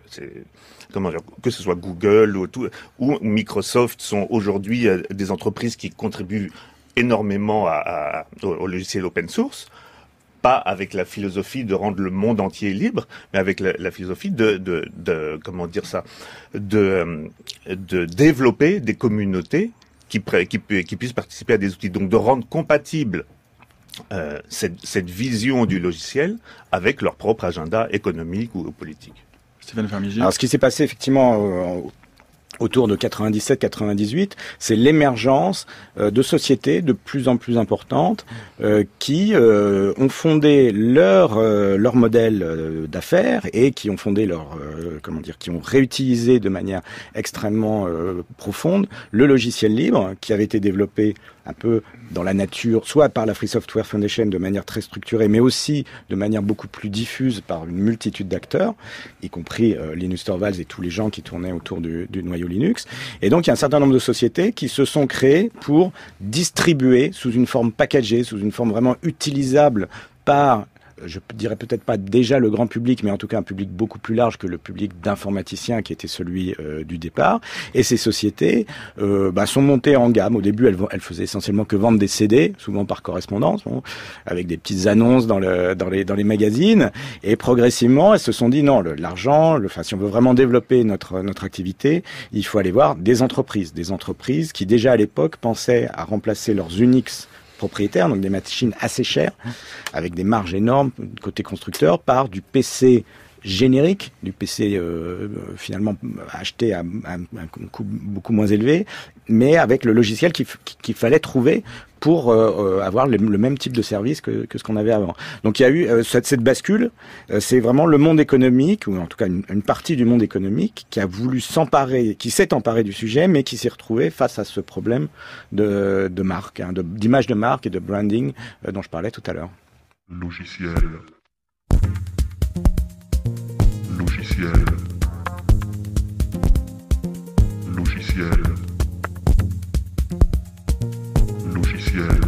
comment dire, que ce soit Google ou, tout, ou Microsoft sont aujourd'hui des entreprises qui contribuent énormément à, au, logiciel open source, pas avec la philosophie de rendre le monde entier libre, mais avec la, philosophie de, de, comment dire ça, de, de développer des communautés qui, qui, qui puissent participer à des outils, donc de rendre compatible euh, cette, cette, vision du logiciel avec leur propre agenda économique ou politique. Stéphane Alors, ce qui s'est passé effectivement euh, autour de 97-98, c'est l'émergence euh, de sociétés de plus en plus importantes euh, qui euh, ont fondé leur leur modèle d'affaires et qui ont fondé leur comment dire, qui ont réutilisé de manière extrêmement profonde le logiciel libre qui avait été développé un peu dans la nature, soit par la Free Software Foundation de manière très structurée, mais aussi de manière beaucoup plus diffuse par une multitude d'acteurs, y compris Linus Torvalds et tous les gens qui tournaient autour du, du noyau Linux. Et donc il y a un certain nombre de sociétés qui se sont créées pour distribuer sous une forme packagée, sous une forme vraiment utilisable par je dirais peut-être pas déjà le grand public, mais en tout cas un public beaucoup plus large que le public d'informaticiens qui était celui euh, du départ. Et ces sociétés euh, bah, sont montées en gamme. Au début, elles, elles, faisaient essentiellement que vendre des CD, souvent par correspondance, avec des petites annonces dans, le, dans, les, dans les magazines. Et progressivement, elles se sont dit non, l'argent, enfin, si on veut vraiment développer notre, notre activité, il faut aller voir des entreprises, des entreprises qui déjà à l'époque pensaient à remplacer leurs Unix propriétaires, donc des machines assez chères, avec des marges énormes côté constructeur, par du PC générique, du PC euh, finalement acheté à, un coût beaucoup moins élevé, mais avec le logiciel qu'il fallait trouver pour euh, euh, avoir le, même type de service que, ce qu'on avait avant. Donc il y a eu cette, bascule, c'est vraiment le monde économique, ou en tout cas une, partie du monde économique, qui a voulu s'emparer, qui s'est emparé du sujet, mais qui s'est retrouvé face à ce problème de, de marque, hein, d'image de, marque et de branding dont je parlais tout à l'heure. Logiciel logiciel logiciel logiciel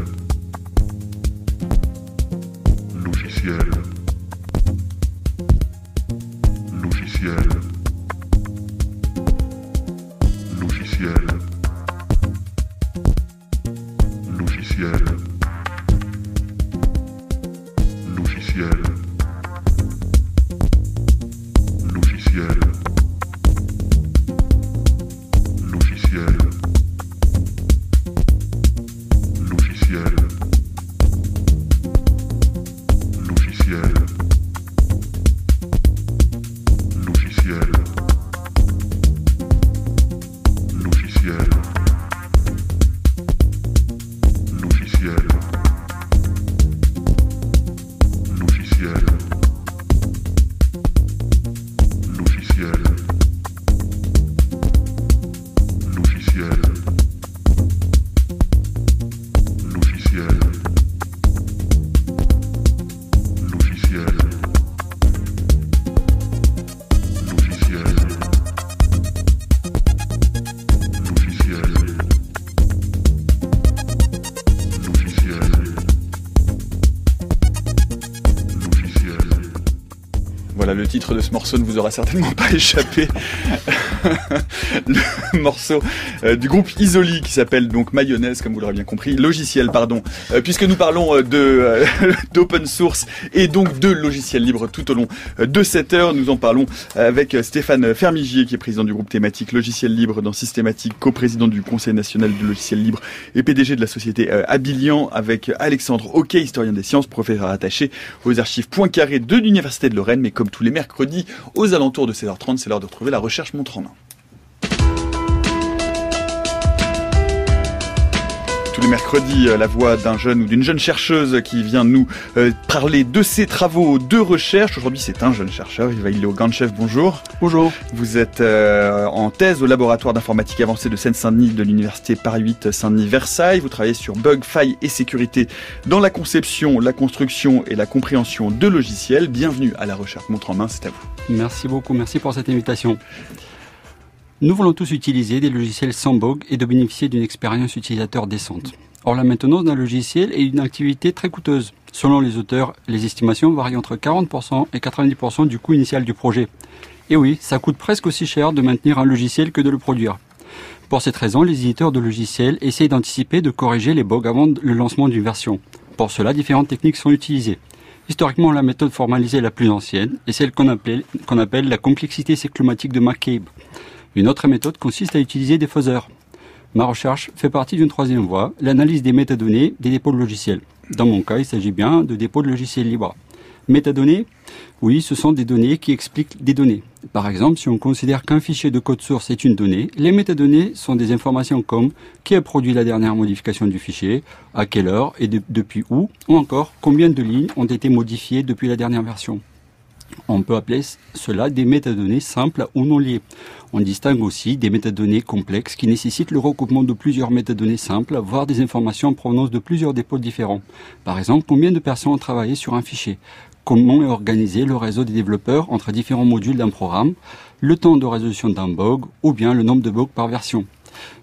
titre de ce morceau ne vous aura certainement pas (laughs) échappé. (laughs) le morceau euh, du groupe Isoli qui s'appelle donc Mayonnaise, comme vous l'aurez bien compris, logiciel, pardon, euh, puisque nous parlons euh, de (laughs) d'open source et donc de logiciels libres tout au long de cette heure. Nous en parlons avec Stéphane Fermigier, qui est président du groupe thématique Logiciel Libre dans Systématique, co-président du Conseil national du logiciel libre et PDG de la société Abilian, avec Alexandre Hockey, historien des sciences, professeur attaché aux archives Poincaré de l'Université de Lorraine, mais comme tous les mercredis, aux alentours de 16h30, c'est l'heure de retrouver la recherche montre en main. Tous les mercredis euh, la voix d'un jeune ou d'une jeune chercheuse qui vient nous euh, parler de ses travaux de recherche. Aujourd'hui, c'est un jeune chercheur, Ivailo Ganchev, bonjour. Bonjour. Vous êtes euh, en thèse au laboratoire d'informatique avancée de Seine-Saint-Denis de l'université Paris 8 Saint-Denis Versailles. Vous travaillez sur bug, failles et sécurité dans la conception, la construction et la compréhension de logiciels. Bienvenue à la recherche montre en main, c'est à vous. Merci beaucoup, merci pour cette invitation. Nous voulons tous utiliser des logiciels sans bug et de bénéficier d'une expérience utilisateur décente. Or, la maintenance d'un logiciel est une activité très coûteuse. Selon les auteurs, les estimations varient entre 40% et 90% du coût initial du projet. Et oui, ça coûte presque aussi cher de maintenir un logiciel que de le produire. Pour cette raison, les éditeurs de logiciels essayent d'anticiper de corriger les bugs avant le lancement d'une version. Pour cela, différentes techniques sont utilisées. Historiquement, la méthode formalisée la plus ancienne est celle qu'on appelle, la complexité cyclomatique de McCabe. Une autre méthode consiste à utiliser des faiseurs. Ma recherche fait partie d'une troisième voie, l'analyse des métadonnées des dépôts de logiciels. Dans mon cas, il s'agit bien de dépôts de logiciels libres. Métadonnées? Oui, ce sont des données qui expliquent des données. Par exemple, si on considère qu'un fichier de code source est une donnée, les métadonnées sont des informations comme qui a produit la dernière modification du fichier, à quelle heure et depuis où, ou encore combien de lignes ont été modifiées depuis la dernière version. On peut appeler cela des métadonnées simples ou non liées. On distingue aussi des métadonnées complexes qui nécessitent le recoupement de plusieurs métadonnées simples, voire des informations en provenance de plusieurs dépôts différents. Par exemple, combien de personnes ont travaillé sur un fichier? Comment est organisé le réseau des développeurs entre différents modules d'un programme? Le temps de résolution d'un bug ou bien le nombre de bugs par version?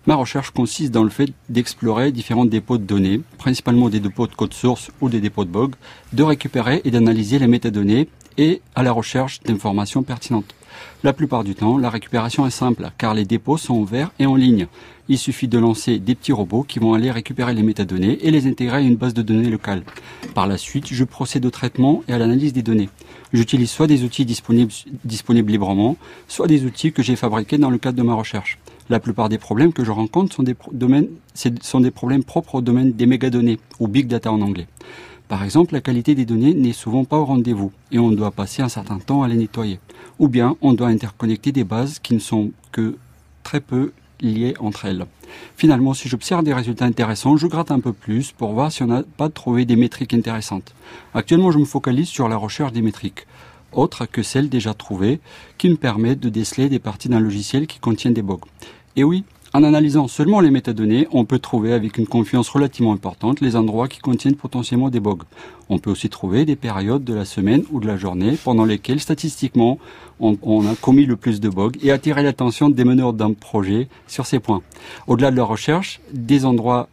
Ma recherche consiste dans le fait d'explorer différents dépôts de données, principalement des dépôts de code source ou des dépôts de bugs, de récupérer et d'analyser les métadonnées et à la recherche d'informations pertinentes. La plupart du temps, la récupération est simple car les dépôts sont ouverts et en ligne. Il suffit de lancer des petits robots qui vont aller récupérer les métadonnées et les intégrer à une base de données locale. Par la suite, je procède au traitement et à l'analyse des données. J'utilise soit des outils disponibles, librement, soit des outils que j'ai fabriqués dans le cadre de ma recherche. La plupart des problèmes que je rencontre sont des, domaines, sont des problèmes propres au domaine des mégadonnées, ou big data en anglais. Par exemple, la qualité des données n'est souvent pas au rendez-vous et on doit passer un certain temps à les nettoyer. Ou bien on doit interconnecter des bases qui ne sont que très peu liées entre elles. Finalement, si j'observe des résultats intéressants, je gratte un peu plus pour voir si on n'a pas trouvé des métriques intéressantes. Actuellement, je me focalise sur la recherche des métriques, autres que celles déjà trouvées, qui me permettent de déceler des parties d'un logiciel qui contiennent des bugs. Et oui, en analysant seulement les métadonnées, on peut trouver avec une confiance relativement importante les endroits qui contiennent potentiellement des bugs. On peut aussi trouver des périodes de la semaine ou de la journée pendant lesquelles statistiquement on, a commis le plus de bugs et attirer l'attention des meneurs d'un projet sur ces points. Au-delà de la recherche, des endroits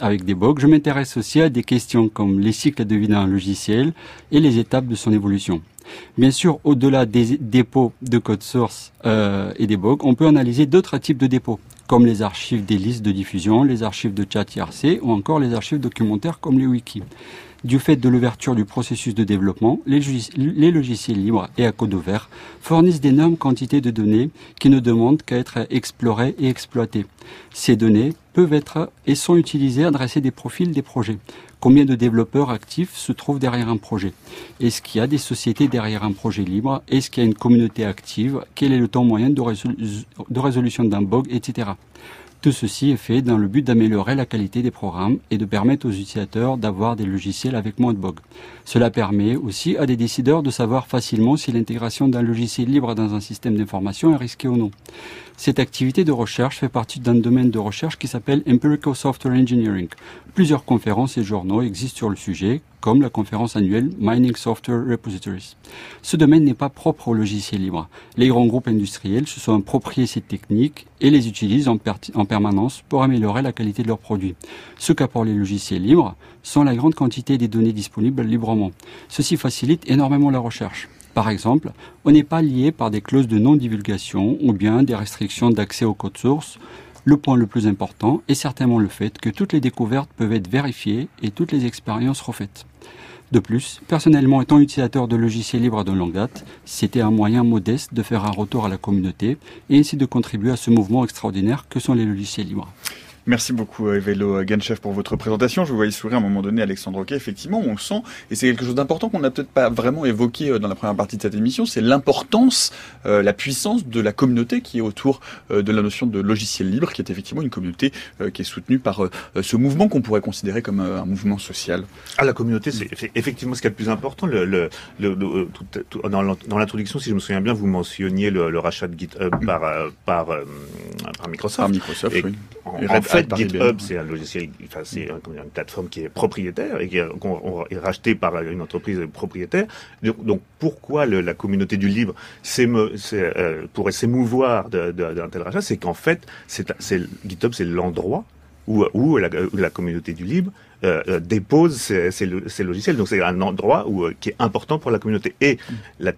avec des bugs, je m'intéresse aussi à des questions comme les cycles de vie d'un logiciel et les étapes de son évolution. Bien sûr, au-delà des dépôts de code source euh, et des bugs, on peut analyser d'autres types de dépôts comme les archives des listes de diffusion, les archives de chat IRC ou encore les archives documentaires comme les wikis. Du fait de l'ouverture du processus de développement, les, logiciels libres et à code ouvert fournissent d'énormes quantités de données qui ne demandent qu'à être explorées et exploitées. Ces données peuvent être et sont utilisées à dresser des profils des projets. Combien de développeurs actifs se trouvent derrière un projet? Est-ce qu'il y a des sociétés derrière un projet libre? Est-ce qu'il y a une communauté active? Quel est le temps moyen de, résolution d'un bug, etc. Tout ceci est fait dans le but d'améliorer la qualité des programmes et de permettre aux utilisateurs d'avoir des logiciels avec moins de bugs. Cela permet aussi à des décideurs de savoir facilement si l'intégration d'un logiciel libre dans un système d'information est risquée ou non. Cette activité de recherche fait partie d'un domaine de recherche qui s'appelle Empirical Software Engineering. Plusieurs conférences et journaux existent sur le sujet, comme la conférence annuelle Mining Software Repositories. Ce domaine n'est pas propre au logiciel libre. Les grands groupes industriels se sont appropriés ces techniques et les utilisent en, en permanence pour améliorer la qualité de leurs produits. Ce qu'apportent les logiciels libres sont la grande quantité des données disponibles librement. Ceci facilite énormément la recherche. Par exemple, on n'est pas lié par des clauses de non-divulgation ou bien des restrictions d'accès au code source. Le point le plus important est certainement le fait que toutes les découvertes peuvent être vérifiées et toutes les expériences refaites. De plus, personnellement étant utilisateur de logiciels libres de longue date, c'était un moyen modeste de faire un retour à la communauté et ainsi de contribuer à ce mouvement extraordinaire que sont les logiciels libres. Merci beaucoup Evelo Ganchef pour votre présentation. Je vous voyais sourire à un moment donné, Alexandre Roquet. Effectivement, on sent, et c'est quelque chose d'important qu'on n'a peut-être pas vraiment évoqué euh, dans la première partie de cette émission, c'est l'importance, euh, la puissance de la communauté qui est autour euh, de la notion de logiciel libre, qui est effectivement une communauté euh, qui est soutenue par euh, ce mouvement qu'on pourrait considérer comme euh, un mouvement social. Ah, la communauté, c'est eff- effectivement ce qui est le plus important. Le, le, le- le- tout- tout- dans l'int- dans l'introduction, si je me souviens bien, vous mentionniez le, le rachat de GitHub par, euh, par, euh, par Microsoft. Par Microsoft, Et oui. En, en fait, GitHub, c'est un logiciel, enfin, c'est un- une plateforme qui est propriétaire et qui est, rachetée par une entreprise propriétaire. Donc, donc, pourquoi le- la communauté du libre euh, pourrait s'émouvoir d'un tel rachat? C'est qu'en fait, c'est, GitHub, c'est l'endroit où, la, la communauté du libre euh, dépose ses, ses lo- ses logiciels. Donc c'est un endroit où, euh, qui est important pour la communauté. Et il y a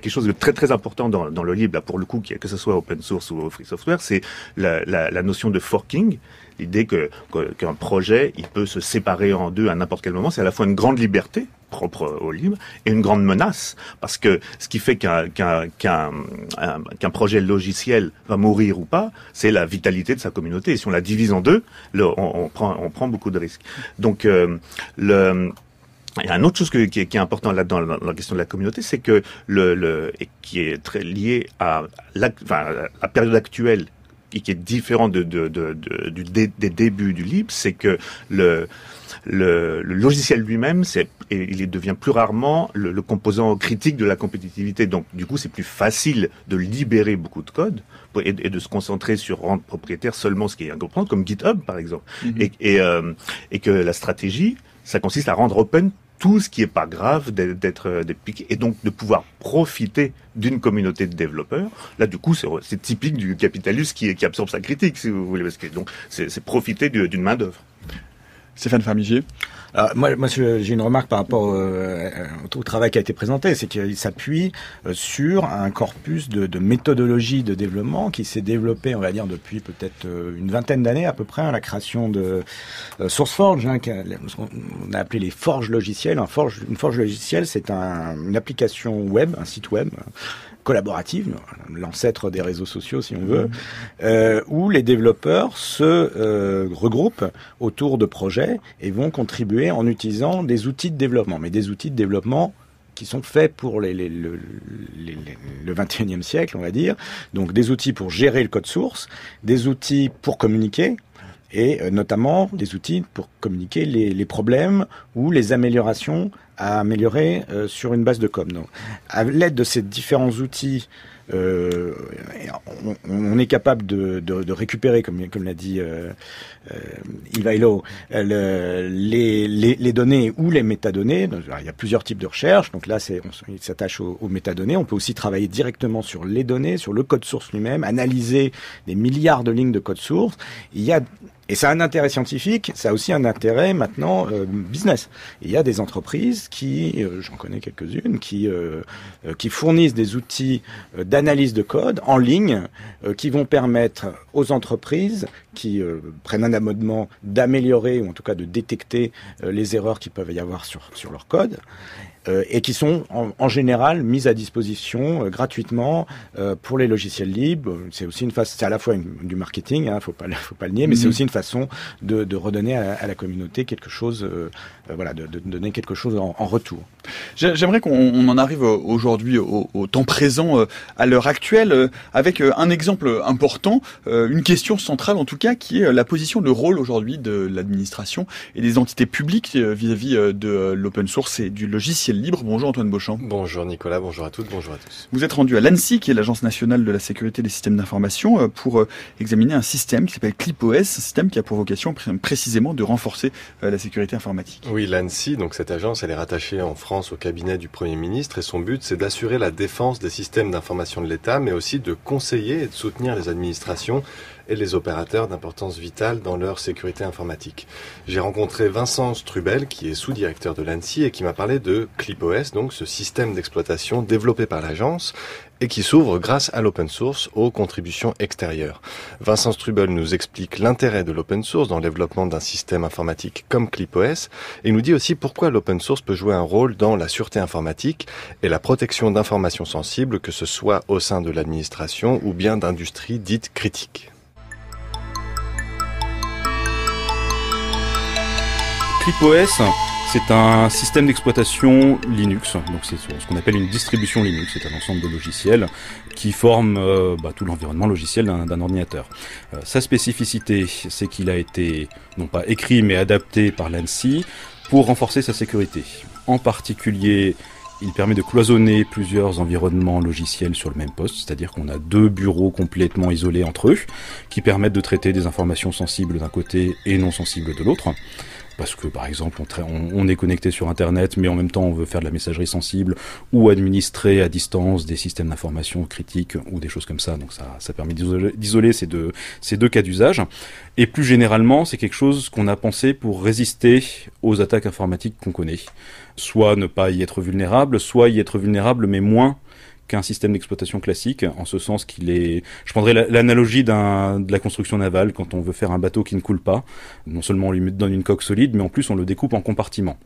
quelque chose de très très important dans, dans le libre, là, pour le coup, qui- que ce soit open source ou free software, c'est la, la, la notion de forking. L'idée que qu'un projet, il peut se séparer en deux à n'importe quel moment, c'est à la fois une grande liberté propre au libre et une grande menace parce que ce qui fait qu'un qu'un qu'un un- qu'un projet logiciel va mourir ou pas, c'est la vitalité de sa communauté. Et si on la divise en deux, on, prend on prend beaucoup de risques. Donc euh, le il y a une autre chose que- qui, est, qui est important là-dedans, dans la question de la communauté, c'est que le, le et qui est très lié à la, enfin, à la période actuelle et qui est différent de, de, de, de- du dé- des débuts du libre, c'est que le, le, le logiciel lui-même, c'est, il devient plus rarement le, le composant critique de la compétitivité. Donc, du coup, c'est plus facile de libérer beaucoup de code pour- et, et de se concentrer sur rendre propriétaire seulement ce qui est important, comme GitHub, par exemple. Et, et, euh, et que la stratégie, ça consiste à rendre open tout ce qui est pas grave d'être d'être euh, piqué et donc de pouvoir profiter d'une communauté de développeurs. Là, du coup, c'est typique du capitaliste qui, absorbe sa critique, si vous voulez, parce que donc c'est profiter du- d'une main d'œuvre. Stéphane Farmigier moi, moi, j'ai une remarque par rapport euh, au, travail qui a été présenté, c'est qu'il s'appuie euh, sur un corpus de, méthodologie de développement qui s'est développé, on va dire, depuis peut-être euh, une vingtaine d'années à peu près, à la création de SourceForge, hein, qu'on- on a appelé les forges forge, une forge logicielle, c'est un, une application web, un site web collaborative, l'ancêtre des réseaux sociaux si on veut, euh, où les développeurs se euh, regroupent autour de projets et vont contribuer en utilisant des outils de développement, mais des outils de développement qui sont faits pour les, les- le, les- les- le 21e siècle, on va dire. Donc des outils pour gérer le code source, des outils pour communiquer, et euh, notamment des outils pour communiquer les, les problèmes ou les améliorations à améliorer euh, sur une base de code. Donc, à l'aide de ces différents outils, euh, on, on est capable de, de, de récupérer, comme, comme l'a dit euh, euh, les, les, les données ou les métadonnées. Il y a plusieurs types de recherche. Donc là, on, il s'attache aux, aux métadonnées. On peut aussi travailler directement sur les données, sur le code source lui-même, analyser des milliards de lignes de code source. Il y a et ça a un intérêt scientifique, ça a aussi un intérêt maintenant euh, business. Il y a des entreprises qui, euh, j'en connais quelques-unes, qui euh, euh, fournissent des outils d'analyse de code en ligne qui vont permettre aux entreprises qui prennent un abonnement d'améliorer ou en tout cas de détecter les erreurs qui peuvent y avoir sur sur leur code euh, et qui sont en, en général mises à disposition euh, gratuitement euh, pour les logiciels libres. C'est aussi une face, c'est à la fois une- du marketing, hein, faut pas faut pas le nier, mais c'est Mhm. aussi une façon de, de redonner à, la- à la communauté quelque chose, euh, euh, voilà, de, de donner quelque chose en, en retour. J'ai- J'aimerais qu'on on en arrive aujourd'hui au, au temps présent, à l'heure actuelle, avec un exemple important, une question centrale en tout cas, qui est la position, le rôle aujourd'hui de l'administration et des entités publiques vis-à-vis de l'open source et du logiciel libre. Bonjour Antoine Beauchamp. Bonjour Nicolas, bonjour à toutes, bonjour à tous. Vous êtes rendu à l'ANSI, qui est l'Agence nationale de la sécurité des systèmes d'information, euh, pour euh, examiner un système qui s'appelle ClipOS, un système qui a pour vocation pr- précisément de renforcer euh, la sécurité informatique. Oui, l'ANSI, donc cette agence, elle est rattachée en France au cabinet du Premier ministre et son but, c'est d'assurer la défense des systèmes d'information de l'État, mais aussi de conseiller et de soutenir les administrations et les opérateurs d'importance vitale dans leur sécurité informatique. J'ai rencontré Vincent Strubel, qui est sous-directeur de l'ANSI et qui m'a parlé de ClipOS, donc ce système d'exploitation développé par l'agence et qui s'ouvre grâce à l'open source aux contributions extérieures. Vincent Strubel nous explique l'intérêt de l'open source dans le développement d'un système informatique comme ClipOS et nous dit aussi pourquoi l'open source peut jouer un rôle dans la sûreté informatique et la protection d'informations sensibles, que ce soit au sein de l'administration ou bien d'industries dites critiques. ClipOS, c'est un système d'exploitation Linux, donc c'est ce qu'on appelle une distribution Linux, c'est un ensemble de logiciels qui forment euh, bah, tout l'environnement logiciel d'un ordinateur. Euh, sa spécificité, c'est qu'il a été non pas écrit mais adapté par l'ANSI pour renforcer sa sécurité. En particulier, il permet de cloisonner plusieurs environnements logiciels sur le même poste, c'est-à-dire qu'on a deux bureaux complètement isolés entre eux, qui permettent de traiter des informations sensibles d'un côté et non sensibles de l'autre parce que par exemple on, est connecté sur Internet, mais en même temps on veut faire de la messagerie sensible ou administrer à distance des systèmes d'information critiques ou des choses comme ça. Donc ça, permet d'isoler ces deux, ces deux cas d'usage. Et plus généralement, c'est quelque chose qu'on a pensé pour résister aux attaques informatiques qu'on connaît. Soit ne pas y être vulnérable, soit y être vulnérable mais moins qu'un système d'exploitation classique, en ce sens qu'il est... Je prendrais l'analogie de la construction navale, quand on veut faire un bateau qui ne coule pas, non seulement on lui donne une coque solide, mais en plus on le découpe en compartiments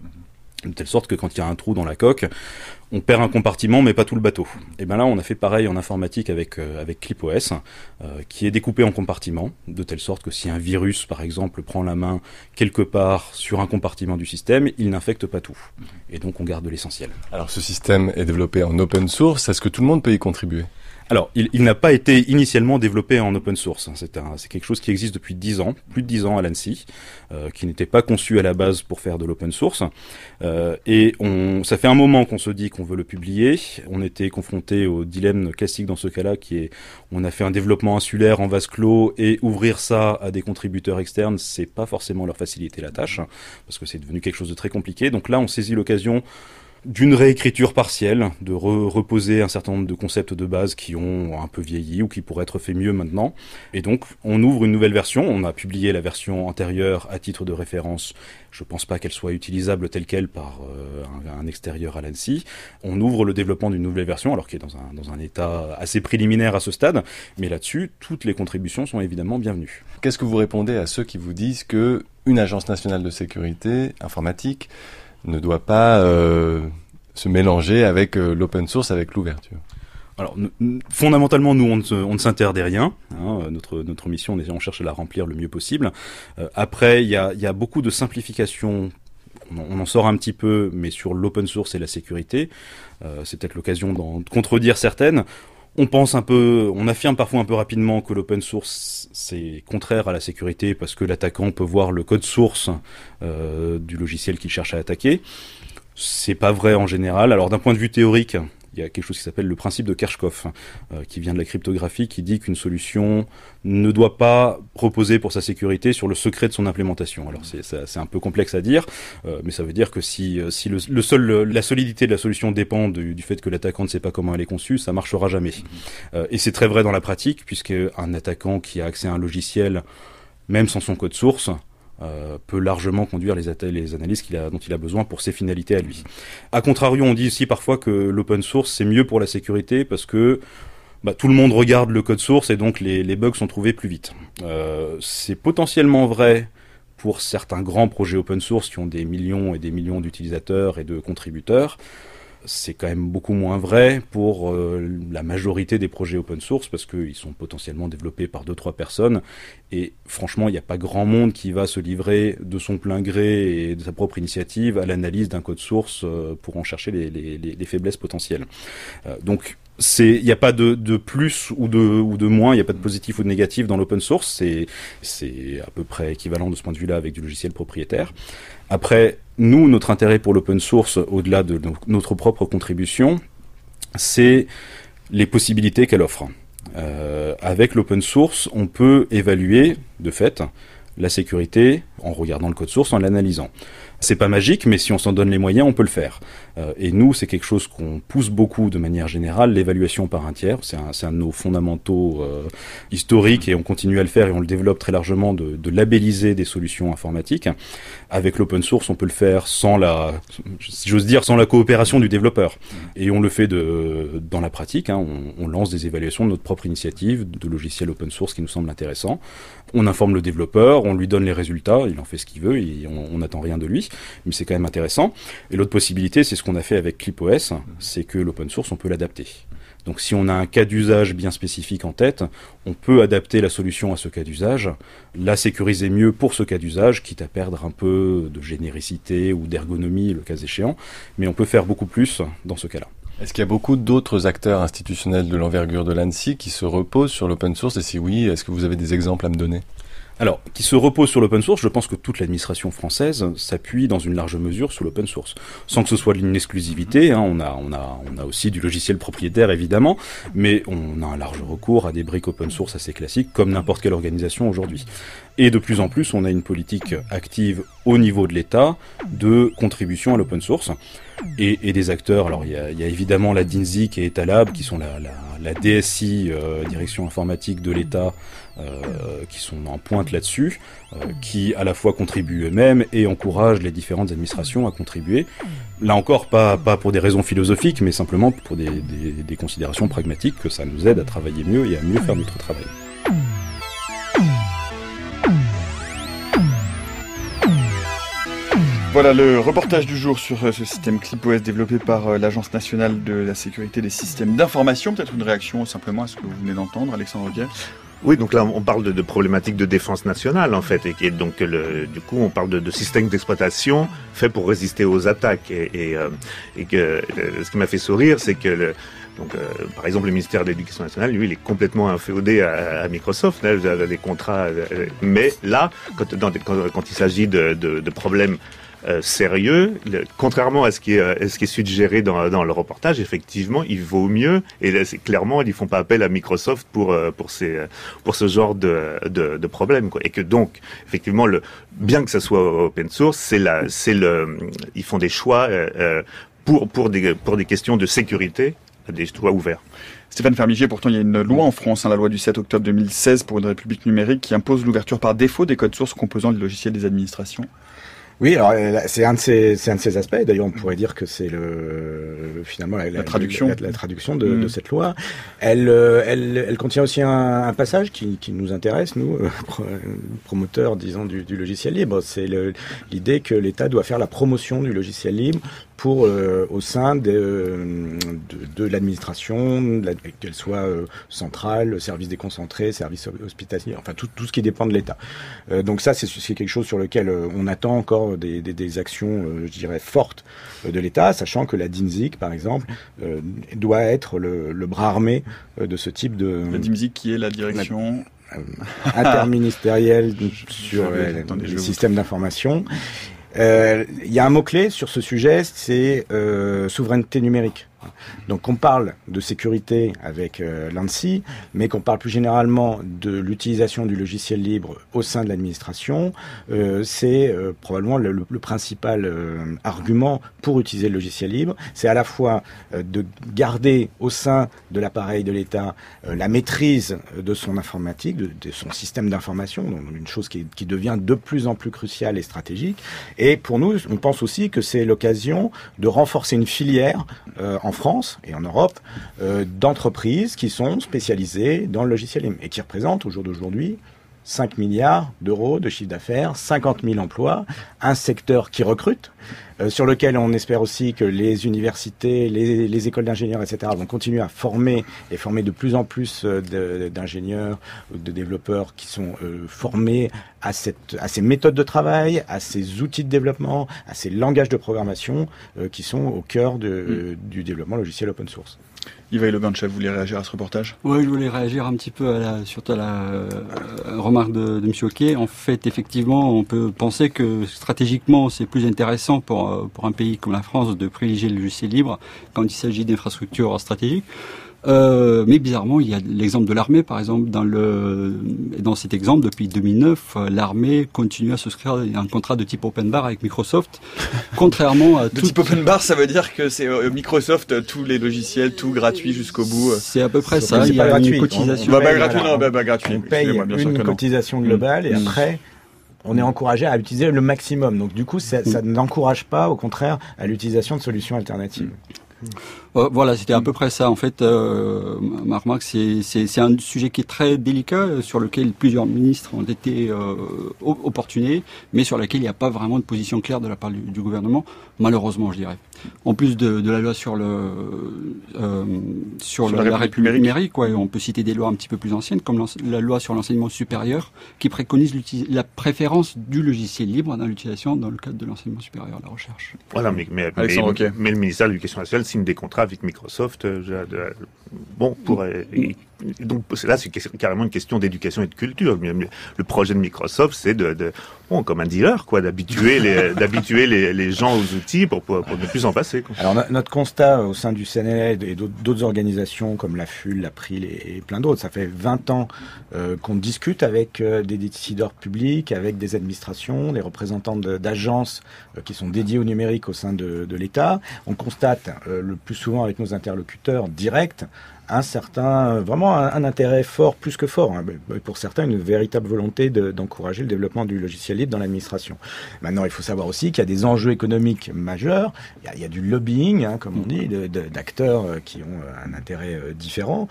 de telle sorte que quand il y a un trou dans la coque, on perd un compartiment mais pas tout le bateau. Et bien là, on a fait pareil en informatique avec euh, avec ClipOS, euh, qui est découpé en compartiments, de telle sorte que si un virus, par exemple, prend la main quelque part sur un compartiment du système, il n'infecte pas tout. Et donc on garde l'essentiel. Alors ce système est développé en open source. Est-ce que tout le monde peut y contribuer? Alors, il, n'a pas été initialement développé en open source. C'est quelque chose qui existe depuis 10 ans, plus de 10 ans à l'ANSI, euh, qui n'était pas conçu à la base pour faire de l'open source. Euh, et on, ça fait un moment qu'on se dit qu'on veut le publier. On était confronté au dilemme classique dans ce cas-là, qui est on a fait un développement insulaire en vase clos et ouvrir ça à des contributeurs externes, c'est pas forcément leur faciliter la tâche, parce que c'est devenu quelque chose de très compliqué. Donc là, on saisit l'occasion d'une réécriture partielle, de reposer un certain nombre de concepts de base qui ont un peu vieilli ou qui pourraient être faits mieux maintenant. Et donc, on ouvre une nouvelle version. On a publié la version antérieure à titre de référence. Je pense pas qu'elle soit utilisable telle qu'elle par euh, un, extérieur à l'ANSI. On ouvre le développement d'une nouvelle version, alors qu'elle est dans un, dans un état assez préliminaire à ce stade. Mais là-dessus, toutes les contributions sont évidemment bienvenues. Qu'est-ce que vous répondez à ceux qui vous disent que une agence nationale de sécurité informatique ne doit pas euh, se mélanger avec euh, l'open source, avec l'ouverture. Alors, fondamentalement, nous, on ne, s'interdit rien. Hein. notre, notre mission, on, cherche à la remplir le mieux possible. Euh, après, il y a, y a, beaucoup de simplifications on en sort un petit peu, mais sur l'open source et la sécurité, c'est peut-être l'occasion d'en contredire certaines. On pense un peu, on affirme parfois un peu rapidement que l'open source c'est contraire à la sécurité parce que l'attaquant peut voir le code source euh, du logiciel qu'il cherche à attaquer. C'est pas vrai en général. Alors d'un point de vue théorique, il y a quelque chose qui s'appelle le principe de Kershkov, euh, qui vient de la cryptographie, qui dit qu'une solution ne doit pas reposer pour sa sécurité sur le secret de son implémentation. Alors c'est un peu complexe à dire, euh, mais ça veut dire que si, euh, si le, seul, la solidité de la solution dépend du, fait que l'attaquant ne sait pas comment elle est conçue, ça marchera jamais. et c'est très vrai dans la pratique, puisque un attaquant qui a accès à un logiciel, même sans son code source, euh, peut largement conduire les, analyses a, dont il a besoin pour ses finalités à lui. A contrario, on dit aussi parfois que l'open source c'est mieux pour la sécurité parce que bah, tout le monde regarde le code source et donc les, les bugs sont trouvés plus vite. Euh, c'est potentiellement vrai pour certains grands projets open source qui ont des millions et des millions d'utilisateurs et de contributeurs c'est quand même beaucoup moins vrai pour euh, la majorité des projets open source parce qu'ils sont potentiellement développés par deux trois personnes et franchement il n'y a pas grand monde qui va se livrer de son plein gré et de sa propre initiative à l'analyse d'un code source euh, pour en chercher les, les, les faiblesses potentielles. Euh, donc il n'y a pas de, de, plus ou de ou de moins il n'y a pas de positif ou de négatif dans l'open source. C'est à peu près équivalent de ce point de vue là avec du logiciel propriétaire. Après nous notre intérêt pour l'open source au-delà de notre propre contribution c'est les possibilités qu'elle offre. Euh, avec l'open source on peut évaluer de fait la sécurité en regardant le code source en l'analysant C'est pas magique, mais si on s'en donne les moyens, on peut le faire. Euh, et nous, c'est quelque chose qu'on pousse beaucoup de manière générale, l'évaluation par un tiers. C'est un, un, de nos fondamentaux euh, historiques et on continue à le faire et on le développe très largement de, de labelliser des solutions informatiques. Avec l'open source, on peut le faire sans la, si j'ose dire, sans la coopération du développeur. Et on le fait de, dans la pratique. Hein, on, on, lance des évaluations de notre propre initiative, de logiciels open source qui nous semblent intéressants. On informe le développeur, on lui donne les résultats, il en fait ce qu'il veut, on n'attend rien de lui, mais c'est quand même intéressant. Et l'autre possibilité, c'est ce qu'on a fait avec ClipOS, c'est que l'open source, on peut l'adapter. Donc si on a un cas d'usage bien spécifique en tête, on peut adapter la solution à ce cas d'usage, la sécuriser mieux pour ce cas d'usage, quitte à perdre un peu de généricité ou d'ergonomie le cas échéant, mais on peut faire beaucoup plus dans ce cas-là. Est-ce qu'il y a beaucoup d'autres acteurs institutionnels de l'envergure de l'ANSI qui se reposent sur l'open source? Et si oui, est-ce que vous avez des exemples à me donner? Alors, qui se repose sur l'open source, je pense que toute l'administration française s'appuie dans une large mesure sur l'open source, sans que ce soit une exclusivité. Hein, on a, on a, on a aussi du logiciel propriétaire évidemment, mais on a un large recours à des briques open source assez classiques, comme n'importe quelle organisation aujourd'hui. Et de plus en plus, on a une politique active au niveau de l'État de contribution à l'open source. Et, et, des acteurs, alors il y a, évidemment la DINSI qui est Etalab, qui sont la, la, la DSI, euh, Direction Informatique de l'État, euh, qui sont en pointe là-dessus, euh, qui à la fois contribuent eux-mêmes et encouragent les différentes administrations à contribuer. Là encore, pas, pour des raisons philosophiques, mais simplement pour des, considérations pragmatiques, que ça nous aide à travailler mieux et à mieux faire notre travail. Voilà le reportage du jour sur ce système ClipOS développé par l'Agence nationale de la sécurité des systèmes d'information. Peut-être une réaction simplement à ce que vous venez d'entendre, Alexandre oui, donc là, on parle de, de problématiques de défense nationale, en fait, et, et donc, le, du coup, on parle de, de systèmes d'exploitation faits pour résister aux attaques. Et, et, euh, et que euh, ce qui m'a fait sourire, c'est que le, donc, euh, par exemple, le ministère de l'Éducation nationale, lui, il est complètement inféodé à, à Microsoft, là, des contrats. mais là, quand, quand, quand il s'agit de, de, de problèmes euh, sérieux, le, contrairement à ce qui est, à ce qui est suggéré dans, dans le reportage, effectivement, il vaut mieux. Et là, clairement, ils font pas appel à Microsoft pour pour ces pour ce genre de de, de problème. Quoi. Et que donc, effectivement, le bien que ça soit open source, c'est la c'est le ils font des choix euh, pour pour des pour des questions de sécurité, des choix ouverts. Stéphane Fermigier, pourtant il y a une loi en France, hein, la loi du 7 octobre 2016 pour une république numérique, qui impose l'ouverture par défaut des codes sources composant le logiciel des administrations. Oui, alors c'est un de ces c'est un de ces aspects. D'ailleurs, on pourrait dire que c'est le finalement la, la traduction la, la traduction de, mmh. de, cette loi. Elle, elle elle contient aussi un, un passage qui, qui nous intéresse nous promoteurs disons du, du logiciel libre. C'est l'idée que l'État doit faire la promotion du logiciel libre pour euh, au sein de, de, de l'administration, qu'elle soit euh, centrale, service déconcentré, service hospitalier, enfin tout, tout ce qui dépend de l'État. Euh, donc ça, c'est quelque chose sur lequel on attend encore des, des, des actions, je dirais, fortes de l'État, sachant que la DINSIC, par exemple, doit être le, le, bras armé de ce type de... La DINSIC qui est la direction... interministérielle (laughs) sur les systèmes d'information. Euh, il y a un mot-clé sur ce sujet, c'est euh, souveraineté numérique. Donc on parle de sécurité avec euh, l'ANSI, mais qu'on parle plus généralement de l'utilisation du logiciel libre au sein de l'administration, euh, c'est euh, probablement le, principal argument pour utiliser le logiciel libre. C'est à la fois de garder au sein de l'appareil de l'État la maîtrise de son informatique, de, son système d'information, une chose qui, qui, devient de plus en plus cruciale et stratégique. Et pour nous, on pense aussi que c'est l'occasion de renforcer une filière en France et en Europe euh, d'entreprises qui sont spécialisées dans le logiciel libre et qui représentent au jour d'aujourd'hui 5 milliards d'euros de chiffre d'affaires, 50 000 emplois, un secteur qui recrute, euh, sur lequel on espère aussi que les universités, les, les écoles d'ingénieurs, etc., vont continuer à former et former de plus en plus euh, d'ingénieurs ou de développeurs qui sont euh, formés à, cette, à ces méthodes de travail, à ces outils de développement, à ces langages de programmation euh, qui sont au cœur de, mmh. du développement logiciel open source. Yves Le Chef, vous voulez réagir à ce reportage? Oui, je voulais réagir un petit peu à la, surtout à la euh, remarque de, M. Hockey. En fait, effectivement, on peut penser que stratégiquement, c'est plus intéressant pour, pour un pays comme la France de privilégier le logiciel libre quand il s'agit d'infrastructures stratégiques. Euh, mais bizarrement, il y a l'exemple de l'armée, par exemple, dans le dans cet exemple, depuis 2009, euh, l'armée continue à souscrire un contrat de type open bar avec Microsoft, (laughs) contrairement à de type open bar, ça veut dire que c'est euh, Microsoft tous les logiciels, tout gratuit jusqu'au bout. C'est à peu près ça. Il y a une cotisation. On, bah, bah, gratuit, non, bah, bah, gratuit. On paye une cotisation globale et mm. après on est encouragé à utiliser le maximum. Donc du coup, ça, ça n'encourage pas, au contraire, à l'utilisation de solutions alternatives. Euh, voilà, c'était à peu près ça. En fait, euh, ma remarque, c'est un sujet qui est très délicat, euh, sur lequel plusieurs ministres ont été euh, opportunés, mais sur lequel il n'y a pas vraiment de position claire de la part du, gouvernement, malheureusement, je dirais. En plus de, de la loi sur le euh, sur, sur la, République numérique, quoi, on peut citer des lois un petit peu plus anciennes, comme la loi sur l'enseignement supérieur, qui préconise la préférence du logiciel libre dans l'utilisation dans le cadre de l'enseignement supérieur, de la recherche. Voilà, mais, mais, mais, mais le ministère de l'Éducation nationale signe des contrats avec Microsoft. Euh, bon, pour, donc là, c'est carrément une question d'éducation et de culture. Le projet de Microsoft, c'est de, de, bon, comme un dealer, quoi, d'habituer les, (laughs) d'habituer les, les, gens aux outils pour, pour, ne plus en passer. Quoi. Alors notre constat au sein du CNL et d'autres organisations comme la FUL, l'April et, et plein d'autres, ça fait 20 ans euh, qu'on discute avec euh, des décideurs publics, avec des administrations, des représentants d'agences euh, qui sont dédiées au numérique au sein de, de l'État. On constate le plus souvent avec nos interlocuteurs directs un certain, vraiment un, intérêt fort, plus que fort, hein, pour certains une véritable volonté d'encourager le développement du logiciel libre dans l'administration. Maintenant, il faut savoir aussi qu'il y a des enjeux économiques majeurs, il y a, du lobbying, hein, comme on dit, d'acteurs euh, qui ont euh, un intérêt euh, différent.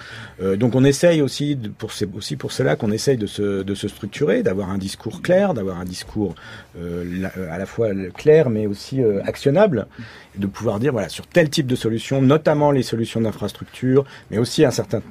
donc on essaye aussi, pour, aussi pour cela qu'on essaye de se, de se structurer, d'avoir un discours clair, d'avoir un discours à la fois clair mais aussi actionnable, de pouvoir dire, voilà, sur tel type de solution, notamment les solutions d'infrastructure, mais aussi aussi un certain,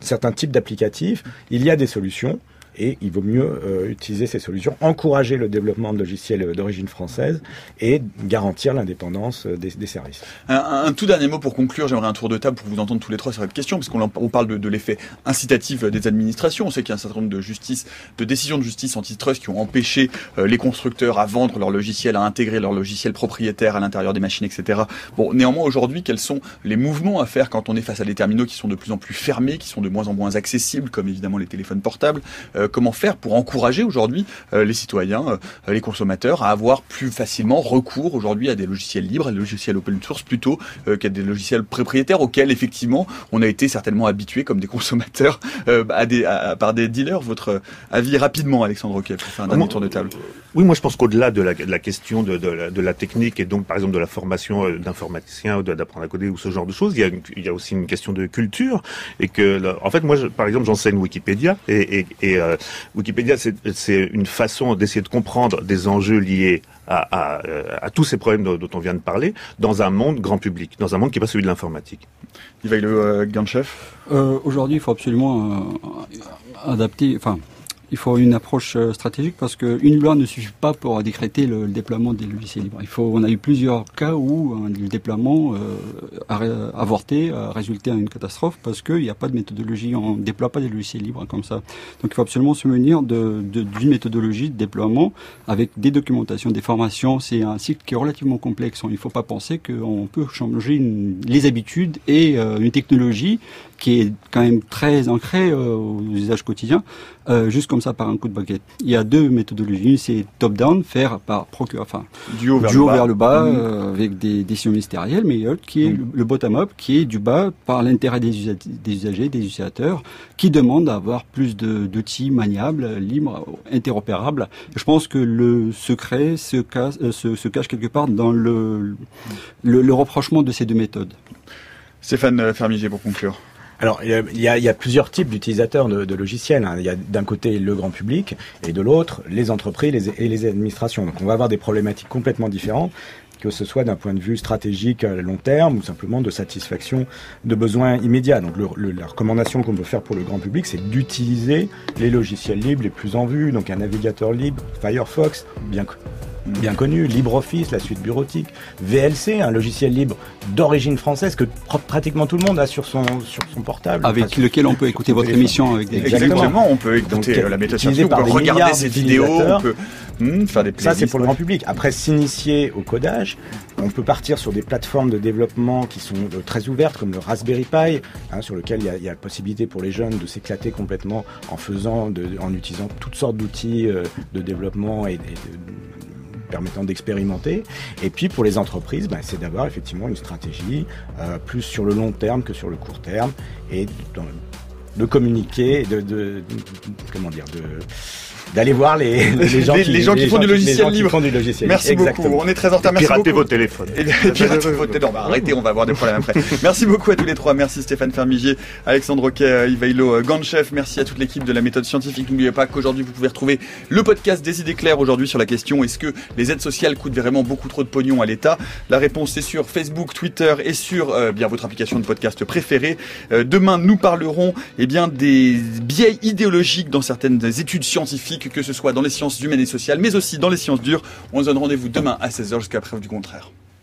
certain type d'applicatifs, il y a des solutions et il vaut mieux euh, utiliser ces solutions, encourager le développement de logiciels d'origine française et garantir l'indépendance euh, des, services. Un, tout dernier mot pour conclure, j'aimerais un tour de table pour vous entendre tous les trois sur cette question, parce qu'on on parle de, l'effet incitatif des administrations. On sait qu'il y a un certain nombre de justice, de décisions de justice antitrust qui ont empêché euh, les constructeurs à vendre leurs logiciels, à intégrer leurs logiciels propriétaires à l'intérieur des machines, etc. Bon, néanmoins aujourd'hui, quels sont les mouvements à faire quand on est face à des terminaux qui sont de plus en plus fermés, qui sont de moins en moins accessibles, comme évidemment les téléphones portables euh, comment faire pour encourager aujourd'hui euh, les citoyens, euh, les consommateurs à avoir plus facilement recours aujourd'hui à des logiciels libres, à des logiciels open source plutôt qu'à des logiciels propriétaires auxquels effectivement on a été certainement habitués comme des consommateurs (laughs) à des, par des dealers. Votre avis rapidement, Alexandre Roquet, pour faire un dernier tour de table. Oui, moi je pense qu'au-delà de, de la, question de, de, la, de, la, technique et donc par exemple de la formation d'informaticiens ou d'apprendre à coder ou ce genre de choses, il y a, il y a aussi une question de culture et que en fait moi je, par exemple j'enseigne Wikipédia et, et, et euh, Wikipédia c'est une façon d'essayer de comprendre des enjeux liés à, à, à, tous ces problèmes dont, on vient de parler dans un monde grand public, dans un monde qui n'est pas celui de l'informatique. Il va le euh, Ganchef euh, Aujourd'hui, il faut absolument euh, adapter, enfin il faut une approche euh, stratégique parce qu'une loi ne suffit pas pour décréter le, déploiement des logiciels libres. Il faut, on a eu plusieurs cas où euh, le déploiement euh, a avorté, a résulté en une catastrophe parce qu'il n'y a pas de méthodologie, on ne déploie pas des logiciels libres comme ça. Donc il faut absolument se munir d'une méthodologie de déploiement avec des documentations, des formations. C'est un cycle qui est relativement complexe. Il ne faut pas penser qu'on peut changer les habitudes et une technologie qui est quand même très ancrée aux usages quotidiens euh, juste comme ça par un coup de baguette. Il y a deux méthodologies. Une, c'est top-down, faire par procure, enfin, du haut vers, le bas, mmh. euh, avec des décisions ministérielles, mais l'autre qui est mmh. le bottom-up, qui est du bas par l'intérêt des, usagers, des utilisateurs, qui demandent d'avoir plus d'outils maniables, libres, interopérables. Je pense que le secret se cache, euh, se, se cache quelque part dans le, le, le reprochement de ces deux méthodes. Stéphane Fermiger pour conclure. Alors, il y a, plusieurs types d'utilisateurs de, logiciels. Hein. Il y a d'un côté le grand public et de l'autre les entreprises et les administrations. Donc, on va avoir des problématiques complètement différentes que ce soit d'un point de vue stratégique à long terme ou simplement de satisfaction de besoins immédiats. Donc la recommandation qu'on peut faire pour le grand public, c'est d'utiliser les logiciels libres les plus en vue, donc un navigateur libre, Firefox, bien bien connu, LibreOffice, la suite bureautique, VLC, un logiciel libre d'origine française que pratiquement tout le monde a sur son, sur son portable. Avec lequel on peut écouter votre émission avec des Exactement, on peut écouter euh, la méthode scientifique, on peut regarder ces vidéos, on peut hmm, faire des Ça, c'est pour le grand public. Après, s'initier au codage, on peut partir sur des plateformes de développement qui sont euh, très ouvertes, comme le Raspberry Pi, hein, sur lequel il y, a, il y, a, la possibilité pour les jeunes de s'éclater complètement en faisant, de, en utilisant toutes sortes d'outils euh, de développement et, et de, permettant d'expérimenter. Et puis pour les entreprises, ben, c'est d'avoir effectivement une stratégie euh, plus sur le long terme que sur le court terme et de communiquer, de, de, de, comment dire, de d'aller voir les, (laughs) les, gens, les, qui, les gens qui font du logiciel libre. Font du logiciel Merci Exactement. beaucoup. On est très en retard. Merci piratez beaucoup. vos téléphones. Et, et (laughs) piratez vos téléphones. Bah, arrêtez, on va avoir des problèmes après. (laughs) Merci beaucoup à tous les trois. Merci Stéphane Fermigier, Alexandre Roquet, Ivailo Ganchev. Merci à toute l'équipe de la méthode scientifique. N'oubliez pas qu'aujourd'hui, vous pouvez retrouver le podcast des idées claires aujourd'hui sur la question est-ce que les aides sociales coûtent vraiment beaucoup trop de pognon à l'État? La réponse est sur Facebook, Twitter et sur euh, bien votre application de podcast préférée. Euh, demain, nous parlerons eh bien des biais idéologiques dans certaines études scientifiques, que ce soit dans les sciences humaines et sociales, mais aussi dans les sciences dures. On se donne rendez-vous demain à 16h jusqu'à preuve du contraire.